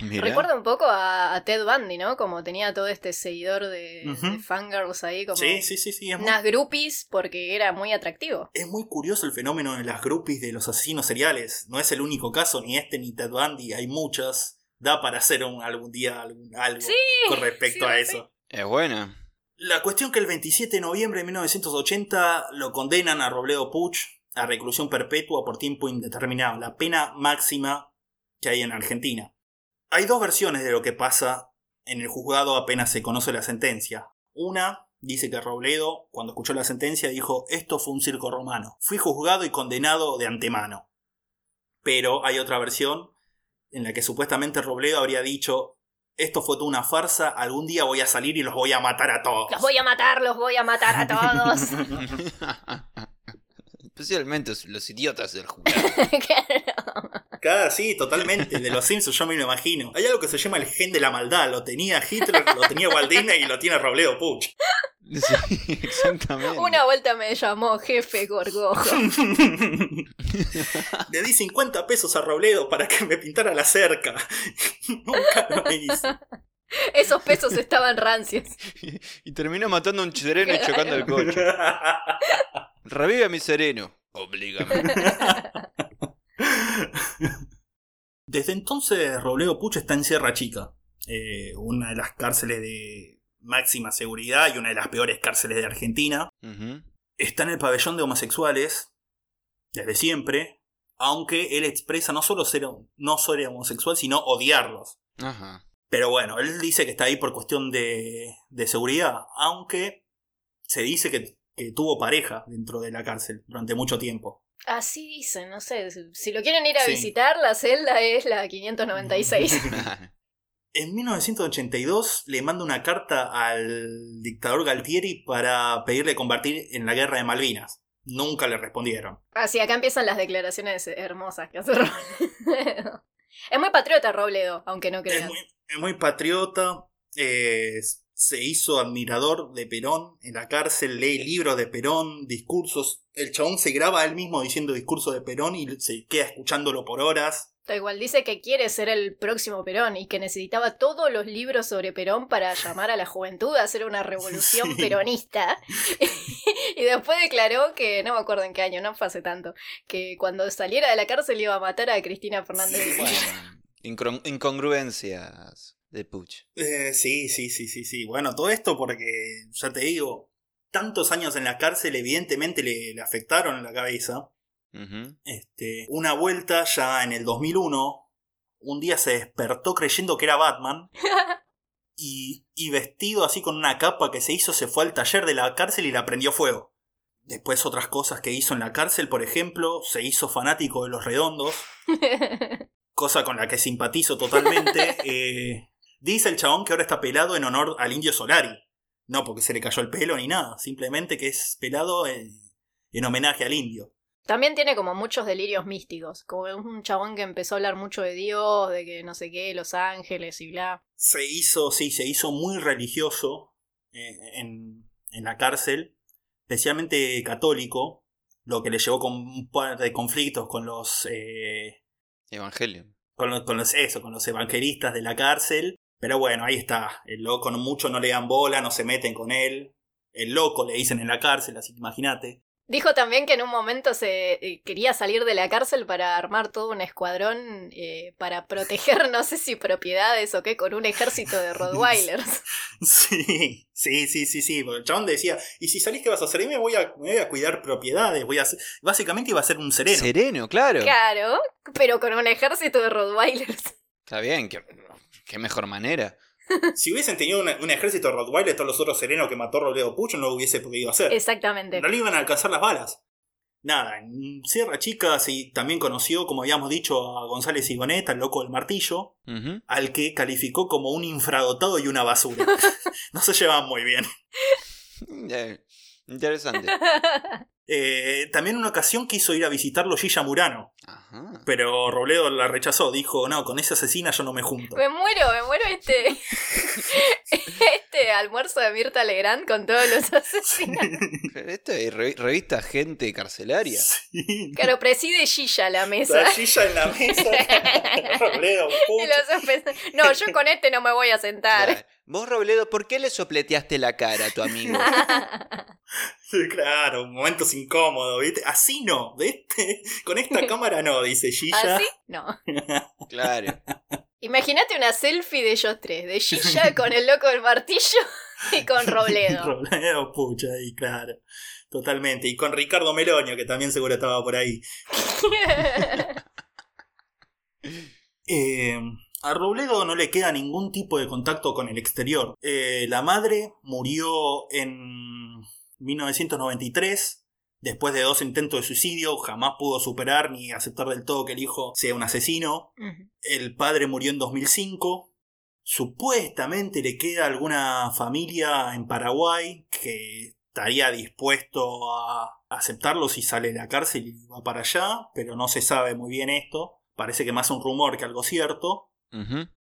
Recuerda un poco a, Ted Bundy, ¿no? Como tenía todo este seguidor de, fangirls ahí, como sí, sí, sí, sí unas groupies porque era muy atractivo. Es muy curioso el fenómeno de las groupies de los asesinos seriales. No es el único caso, ni este ni Ted Bundy, hay muchas da para hacer un, algún día algo con respecto a eso. Es buena. La cuestión que el 27 de noviembre de 1980 lo condenan a Robledo Puch a reclusión perpetua por tiempo indeterminado, la pena máxima que hay en Argentina. Hay dos versiones de lo que pasa en el juzgado apenas se conoce la sentencia. Una dice que Robledo, cuando escuchó la sentencia, dijo, esto fue un circo romano. Fui juzgado y condenado de antemano. Pero hay otra versión en la que supuestamente Robledo habría dicho, esto fue toda una farsa, algún día voy a salir y los voy a matar a todos. Los voy a matar, los voy a matar a todos. Especialmente los idiotas del jurado. Claro, sí, totalmente. De los Simpsons yo me lo imagino. Hay algo que se llama el gen de la maldad. Lo tenía Hitler, lo tenía Waldina y lo tiene Robledo Puch. Sí, exactamente. Una vuelta me llamó jefe Gorgojo. Le di 50 pesos a Robledo para que me pintara la cerca. Nunca lo hizo. Esos pesos estaban rancios. Y, terminó matando a un sereno y chocando el coche. Revive a mi sereno. Oblígame. Desde entonces Robledo Puch está en Sierra Chica, eh, una de las cárceles de máxima seguridad y una de las peores cárceles de Argentina. Está en el pabellón de homosexuales desde siempre, aunque él expresa no solo ser, no ser homosexual, sino odiarlos. Pero bueno, él dice que está ahí por cuestión de, de seguridad, aunque se dice que, tuvo pareja dentro de la cárcel durante mucho tiempo. Así dicen, no sé, si lo quieren ir a visitar, la celda es la 596. en 1982 le manda una carta al dictador Galtieri para pedirle combatir en la guerra de Malvinas. Nunca le respondieron. Así, ah, acá empiezan las declaraciones hermosas que hace Robledo. es muy patriota Robledo, aunque no creas. Es muy, patriota. se hizo admirador de Perón en la cárcel, lee libros de Perón, discursos. El chabón se graba él mismo diciendo discursos de Perón y se queda escuchándolo por horas. Da igual, dice que quiere ser el próximo Perón y que necesitaba todos los libros sobre Perón para llamar a la juventud a hacer una revolución peronista. y después declaró que, no me acuerdo en qué año, no fue hace tanto, que cuando saliera de la cárcel iba a matar a Cristina Fernández. incongruencias de Puch. Eh, sí, sí, sí, sí, sí. Bueno, todo esto porque, ya te digo, tantos años en la cárcel evidentemente le, le afectaron la cabeza este, una vuelta ya en el 2001, un día se despertó creyendo que era Batman y, y vestido así con una capa que se hizo se fue al taller de la cárcel y la prendió fuego. Después otras cosas que hizo en la cárcel, por ejemplo, se hizo fanático de los redondos, cosa con la que simpatizo totalmente. Eh, dice el chabón que ahora está pelado en honor al indio Solari. No porque se le cayó el pelo ni nada, simplemente que es pelado en homenaje al indio. También tiene como muchos delirios místicos, como un chabón que empezó a hablar mucho de Dios, de que no sé qué, los ángeles y bla. Se hizo, sí, se hizo muy religioso eh, en, en, la cárcel, especialmente católico, lo que le llevó con un par de conflictos con los... Eh, Evangelios. Con los, con los, eso, con los evangelistas de la cárcel. Pero bueno, ahí está. El loco no mucho no le dan bola, no se meten con él. El loco le dicen en la cárcel, así que imagínate. Dijo también que en un momento se eh, quería salir de la cárcel para armar todo un escuadrón eh, para proteger, no sé si propiedades o qué, con un ejército de Rottweilers. Sí, sí, sí, sí, sí. Porque el chabón decía, ¿y si salís qué vas a hacer? Y me voy a, me voy a cuidar propiedades, voy a Básicamente iba a ser un sereno. Sereno, claro. Claro, pero con un ejército de Rottweilers. Está bien, qué, qué mejor manera. Si hubiesen tenido un ejército de Rottweiler, todos los otros serenos que mató Robledo Pucho no lo hubiese podido hacer. Exactamente. No le iban a alcanzar las balas. Nada, en Sierra Chica sí, también conoció, como habíamos dicho, a González Igonet, al loco del martillo, al que calificó como un infradotado y una basura. no se llevaban muy bien. Interesante. Eh, también una ocasión quiso ir a visitarlo Gilla Murano. Pero Robledo la rechazó, dijo, no, con esa asesina yo no me junto. Me muero, me muero este, este almuerzo de Mirta Legrand con todos los asesinos. Esto es revista Gente Carcelaria. Claro, preside Gilla la mesa. Gilla en la mesa. Robledo, No, yo con este no me voy a sentar. Vos, Robledo, ¿por qué le sopleteaste la cara a tu amigo? Sí, claro, momentos incómodos, ¿viste? Así no, ¿viste? Con esta cámara no, dice Gilla. ¿Así? No. claro. Imagínate una selfie de ellos tres, de Gilla con el loco del martillo y con Robledo. Robledo, pucha, ahí, claro. Totalmente. Y con Ricardo Meloño, que también seguro estaba por ahí. eh, a Robledo no le queda ningún tipo de contacto con el exterior. Eh, la madre murió en 1993. Después de dos intentos de suicidio, jamás pudo superar ni aceptar del todo que el hijo sea un asesino. El padre murió en 2005. Supuestamente le queda alguna familia en Paraguay que estaría dispuesto a aceptarlo si sale de la cárcel y va para allá, pero no se sabe muy bien esto. Parece que más un rumor que algo cierto.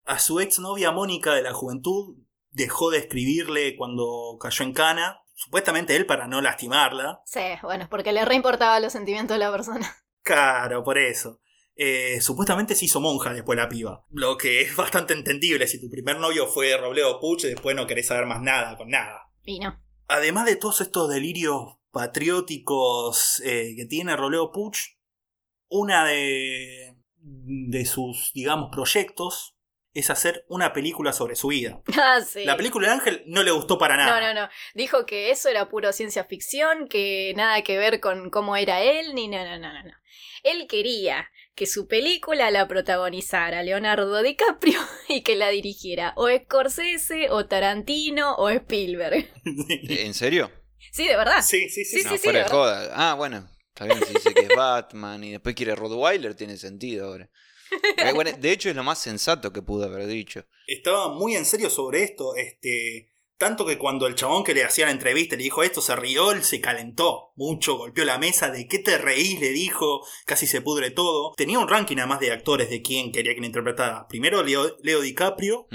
A su exnovia Mónica de la juventud dejó de escribirle cuando cayó en cana, supuestamente él para no lastimarla. Sí, bueno, porque le reimportaba los sentimientos de la persona. Claro, por eso. Eh, supuestamente se hizo monja después la piba. Lo que es bastante entendible si tu primer novio fue Robledo Puch y después no querés saber más nada con nada. Y no. Además de todos estos delirios patrióticos eh, que tiene Robledo Puch, una de de sus, digamos, proyectos es hacer una película sobre su vida. Ah, sí. La película de Ángel no le gustó para nada. No, no, no. Dijo que eso era puro ciencia ficción, que nada que ver con cómo era él, ni no, no, no, no. Él quería que su película la protagonizara Leonardo DiCaprio y que la dirigiera o Scorsese, o Tarantino, o Spielberg. ¿En serio? Sí, de verdad. Sí, sí, sí. Sí, no, sí, fuera de joda. Ah, bueno. Está bien, si dice que es Batman y después quiere Rottweiler, tiene sentido ahora. De hecho, es lo más sensato que pudo haber dicho. Estaba muy en serio sobre esto. Este. Tanto que cuando el chabón que le hacía la entrevista le dijo esto, se rió, él se calentó mucho, golpeó la mesa, ¿de qué te reís? le dijo, casi se pudre todo. Tenía un ranking además de actores de quién quería que le interpretara. Primero Leo, Leo DiCaprio,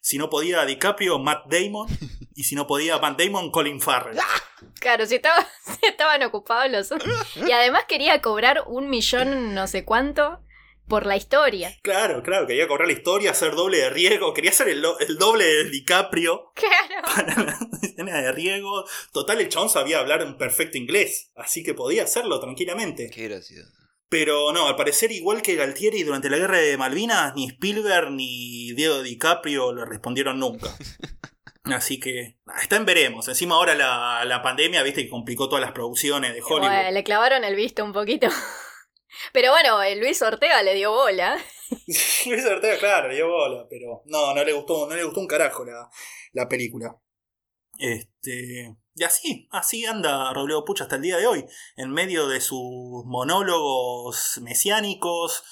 si no podía DiCaprio, Matt Damon, y si no podía Matt Damon, Colin Farrell. Claro, si, estaba, si estaban ocupados los Y además quería cobrar un millón no sé cuánto por la historia. Claro, claro, quería cobrar la historia, hacer doble de riesgo, quería hacer el, do- el doble de DiCaprio Claro. para la escena de riesgo. Total, el chabón sabía hablar en perfecto inglés, así que podía hacerlo tranquilamente. Qué gracioso. Pero no, al parecer, igual que Galtieri durante la guerra de Malvinas, ni Spielberg ni Diego DiCaprio le respondieron nunca. Así que ah, está en veremos. Encima ahora la, la pandemia, viste, que complicó todas las producciones de Hollywood. Bueno, le clavaron el visto un poquito. Pero bueno, eh, Luis Ortega le dio bola. Luis Ortega, claro, le dio bola, pero no, no le gustó, no le gustó un carajo la, la película. Este. Y así, así anda Robledo Puch hasta el día de hoy. En medio de sus monólogos mesiánicos.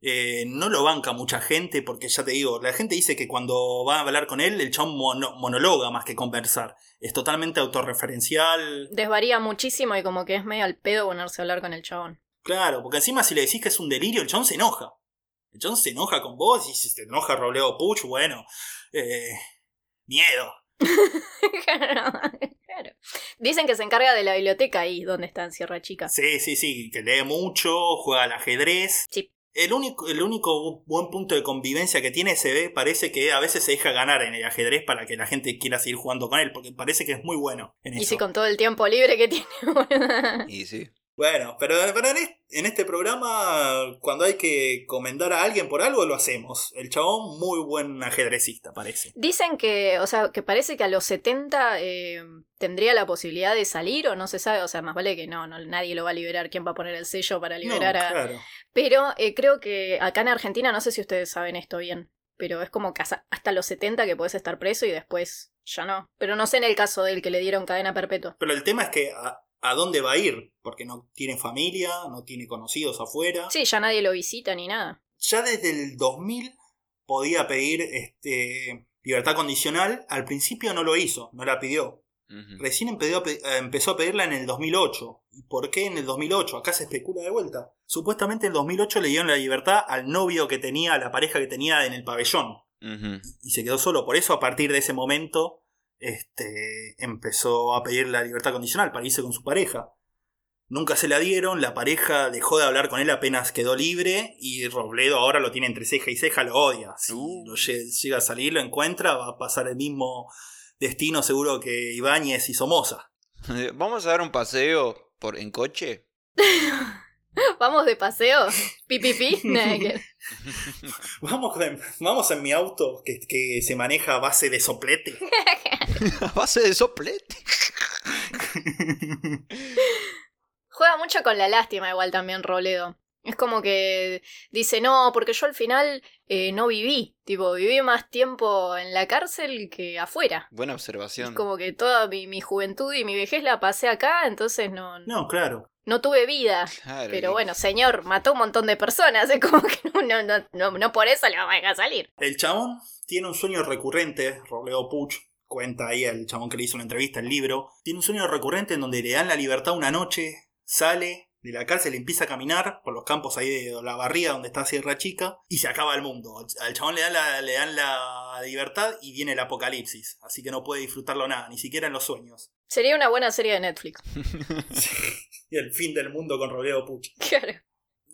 eh, no lo banca mucha gente porque ya te digo, la gente dice que cuando va a hablar con él, el chabón mono- monologa más que conversar. Es totalmente autorreferencial. Desvaría muchísimo y como que es medio al pedo ponerse a hablar con el chabón. Claro, porque encima si le decís que es un delirio, el chabón se enoja. El chabón se enoja con vos y si se enoja Robledo Puch, bueno, eh, miedo. claro. Dicen que se encarga de la biblioteca ahí donde está en Sierra Chica. Sí, sí, sí, que lee mucho, juega al ajedrez. Sí. El único, el único buen punto de convivencia que tiene se ve, parece que a veces se deja ganar en el ajedrez para que la gente quiera seguir jugando con él, porque parece que es muy bueno en Y eso. si con todo el tiempo libre que tiene. Y sí. Bueno, pero, pero en, es- en este programa, cuando hay que comentar a alguien por algo, lo hacemos. El chabón, muy buen ajedrecista, parece. Dicen que, o sea, que parece que a los 70 eh, tendría la posibilidad de salir o no se sabe, o sea, más vale que no, no nadie lo va a liberar, quién va a poner el sello para No, liberar a... claro. Pero eh, creo que acá en Argentina, no sé si ustedes saben esto bien, pero es como que hasta hasta los 70 que puedes estar preso y después ya no. Pero no sé en el caso del que le dieron cadena perpetua. Pero el tema es que a, a dónde va a ir, porque no tiene familia, no tiene conocidos afuera. Sí, ya nadie lo visita ni nada. Ya desde el 2000 podía pedir este, libertad condicional. Al principio no lo hizo, no la pidió. Recién empezó empezó a pedirla en el 2008. ¿Y por qué en el 2008? Acá se especula de vuelta. Supuestamente en el 2008 le dieron la libertad al novio que tenía, a la pareja que tenía en el pabellón. Y se quedó solo. Por eso a partir de ese momento este, empezó a pedir la libertad condicional para irse con su pareja. Nunca se la dieron, la pareja dejó de hablar con él apenas quedó libre y Robledo ahora lo tiene entre ceja y ceja, lo odia. Si Uh. lo llega a salir, lo encuentra, va a pasar el mismo destino seguro que Ibáñez y Somoza. Vamos a dar un paseo por en coche. Vamos de paseo. Pi, pi, pi. Nada que- Vamos, en- vamos en mi auto que, que se maneja a base de soplete. A base de soplete. Juega mucho con la lástima igual también Robledo. Es como que dice, no, porque yo al final eh, no viví. Tipo, viví más tiempo en la cárcel que afuera. Buena Es observación. como que toda mi, mi juventud y mi vejez la pasé acá, entonces no, no, No, claro. tuve vida. Claro, Pero y- bueno, señor, mató un montón de personas. Es como que no, no, no, no, no por eso le vamos a dejar salir. El chabón tiene un sueño recurrente, Robledo Puch, cuenta ahí el chabón que le hizo una entrevista, el libro. Tiene un sueño recurrente en donde le dan la libertad una noche, sale de la cárcel, empieza a caminar por los campos ahí de la barría donde está Sierra Chica y se acaba el mundo. Al chabón le dan la, le dan la libertad y viene el apocalipsis, así que no puede disfrutarlo nada, ni siquiera en los sueños. Sería una buena serie de Netflix. y el fin del mundo con Robledo Puch. Claro.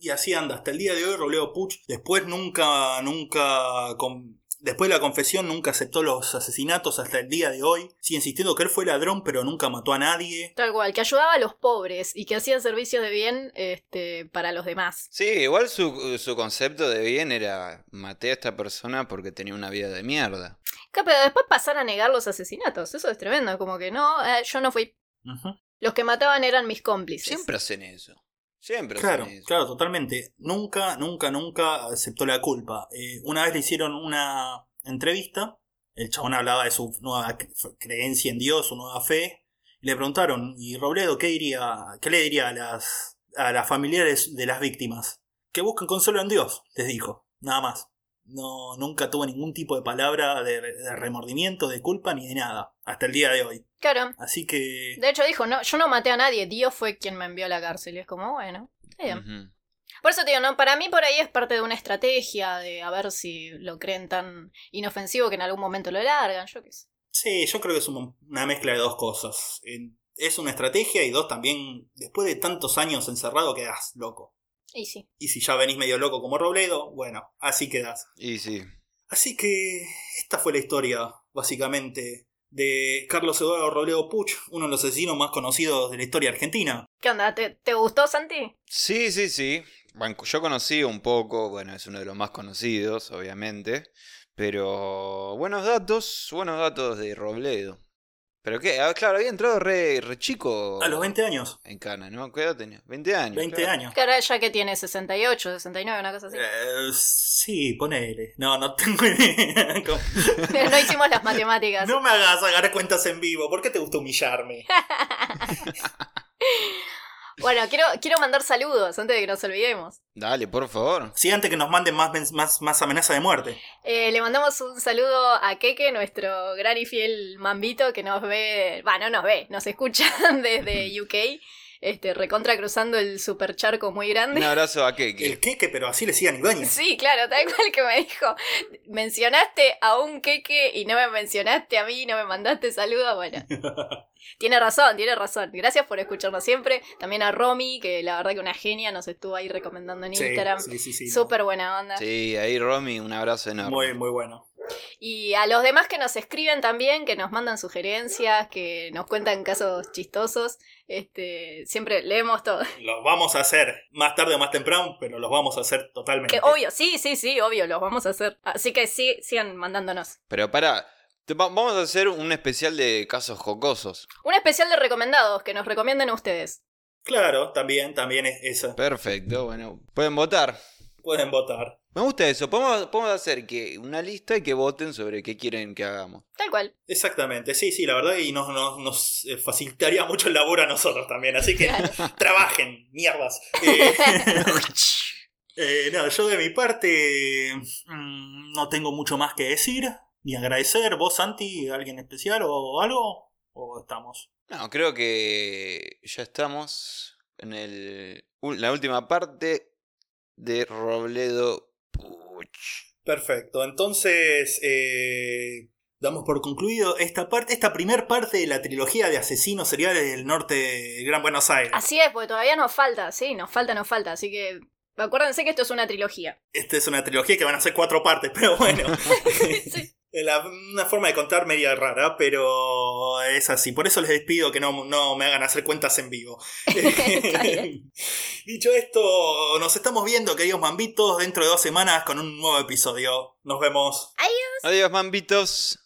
Y así anda, hasta el día de hoy Robledo Puch, después nunca, nunca, con- Después de la confesión nunca aceptó los asesinatos hasta el día de hoy. Sigue insistiendo que él fue ladrón pero nunca mató a nadie. Tal cual, que ayudaba a los pobres y que hacía servicios de bien este, para los demás. Sí, igual su, su concepto de bien era maté a esta persona porque tenía una vida de mierda. Claro, pero después pasar a negar los asesinatos, eso es tremendo, como que no, eh, yo no fui. Los que mataban eran mis cómplices. Siempre hacen eso. Siempre Claro, claro, totalmente. Nunca, nunca, nunca aceptó la culpa. Eh, una vez le hicieron una entrevista, el chabón hablaba de su nueva cre- creencia en Dios, su nueva fe, y le preguntaron, ¿y Robledo qué diría, qué le diría a las, a las familiares de las víctimas? Que busquen consuelo en Dios, les dijo, nada más. No, nunca tuvo ningún tipo de palabra de, de remordimiento, de culpa, ni de nada, hasta el día de hoy. Claro. Así que... De hecho dijo, no, yo no maté a nadie, Dios fue quien me envió a la cárcel. Y es como, bueno, está bien. Por eso te digo, no, para mí por ahí es parte de una estrategia de a ver si lo creen tan inofensivo que en algún momento lo largan, yo qué sé. Sí, yo creo que es un- una mezcla de dos cosas. Es una estrategia y dos también, después de tantos años encerrado, quedás loco. Y sí. Y si ya venís medio loco como Robledo, bueno, así quedás. Y sí. Así que esta fue la historia, básicamente, de Carlos Eduardo Robledo Puch, uno de los asesinos más conocidos de la historia argentina. ¿Qué onda? ¿Te, te gustó, Santi? Sí, sí, sí. Bueno, yo conocí un poco, bueno, es uno de los más conocidos, obviamente. Pero buenos datos, buenos datos de Robledo. ¿Pero qué? Ah, claro, había entrado re, re chico A los 20 años. en Cana, ¿no? ¿Qué edad tenía? 20 años. 20 claro. años. Claro, ya que tiene 68, 69, una cosa así. Eh, sí, ponele. No, no tengo idea. No hicimos las matemáticas. No me hagas sacar cuentas en vivo. ¿Por qué te gusta humillarme? Bueno, quiero, quiero mandar saludos antes de que nos olvidemos. Dale, por favor. Sí, antes que nos manden más, más, más amenaza de muerte. Eh, le mandamos un saludo a Keke, nuestro gran y fiel mambito que nos ve, bueno, no nos ve, nos escucha desde UK, este, recontra cruzando el super charco muy grande. Un abrazo a Keke. El queque, pero así le decían Ibáñez. Sí, claro, tal cual que me dijo, mencionaste a un Keke y no me mencionaste a mí, no me mandaste saludos, bueno. Tiene razón, tiene razón. Gracias por escucharnos siempre. También a Romy, que la verdad que una genia nos estuvo ahí recomendando en Sí, Instagram. sí, sí, sí, no. Súper buena onda. Sí, ahí Romy, un abrazo enorme. Muy, muy bueno. Y a los demás que nos escriben también, que nos mandan sugerencias, que nos cuentan casos chistosos, este, siempre leemos todo. Los vamos a hacer más tarde o más temprano, pero los vamos a hacer totalmente. Que obvio, sí, sí, sí, obvio, los vamos a hacer. Así que sí, sigan mandándonos. Pero para, vamos a hacer un especial de casos jocosos. Un especial de recomendados, que nos recomienden ustedes. Claro, también, también es eso. Perfecto, bueno, pueden votar. Pueden votar. Me gusta eso. Podemos, podemos hacer que una lista y que voten sobre qué quieren que hagamos. Tal cual. Exactamente, sí, sí, la verdad, y nos, nos, nos, eh, facilitaría mucho el labor a nosotros también. Así que trabajen, mierdas. Eh, eh, nada, yo de mi parte mm, no tengo mucho más que decir, ni agradecer. ¿Vos, Santi, alguien especial o algo? ¿O estamos? No, creo que ya estamos en el, la última parte de Robledo. Perfecto, entonces eh, damos por concluido esta parte, esta primer parte de la trilogía de asesinos seriales del norte de Gran Buenos Aires. Así es, porque todavía nos falta, sí, nos falta, nos falta. Así que acuérdense que esto es una trilogía. Esta es una trilogía que van a ser cuatro partes, pero bueno. Sí. La- una forma de contar media rara, pero es así. Por eso les despido que no, no me hagan hacer cuentas en vivo. Bien. Dicho esto, nos estamos viendo, queridos mambitos, dentro de dos semanas con un nuevo episodio. Nos vemos. Adiós, mambitos.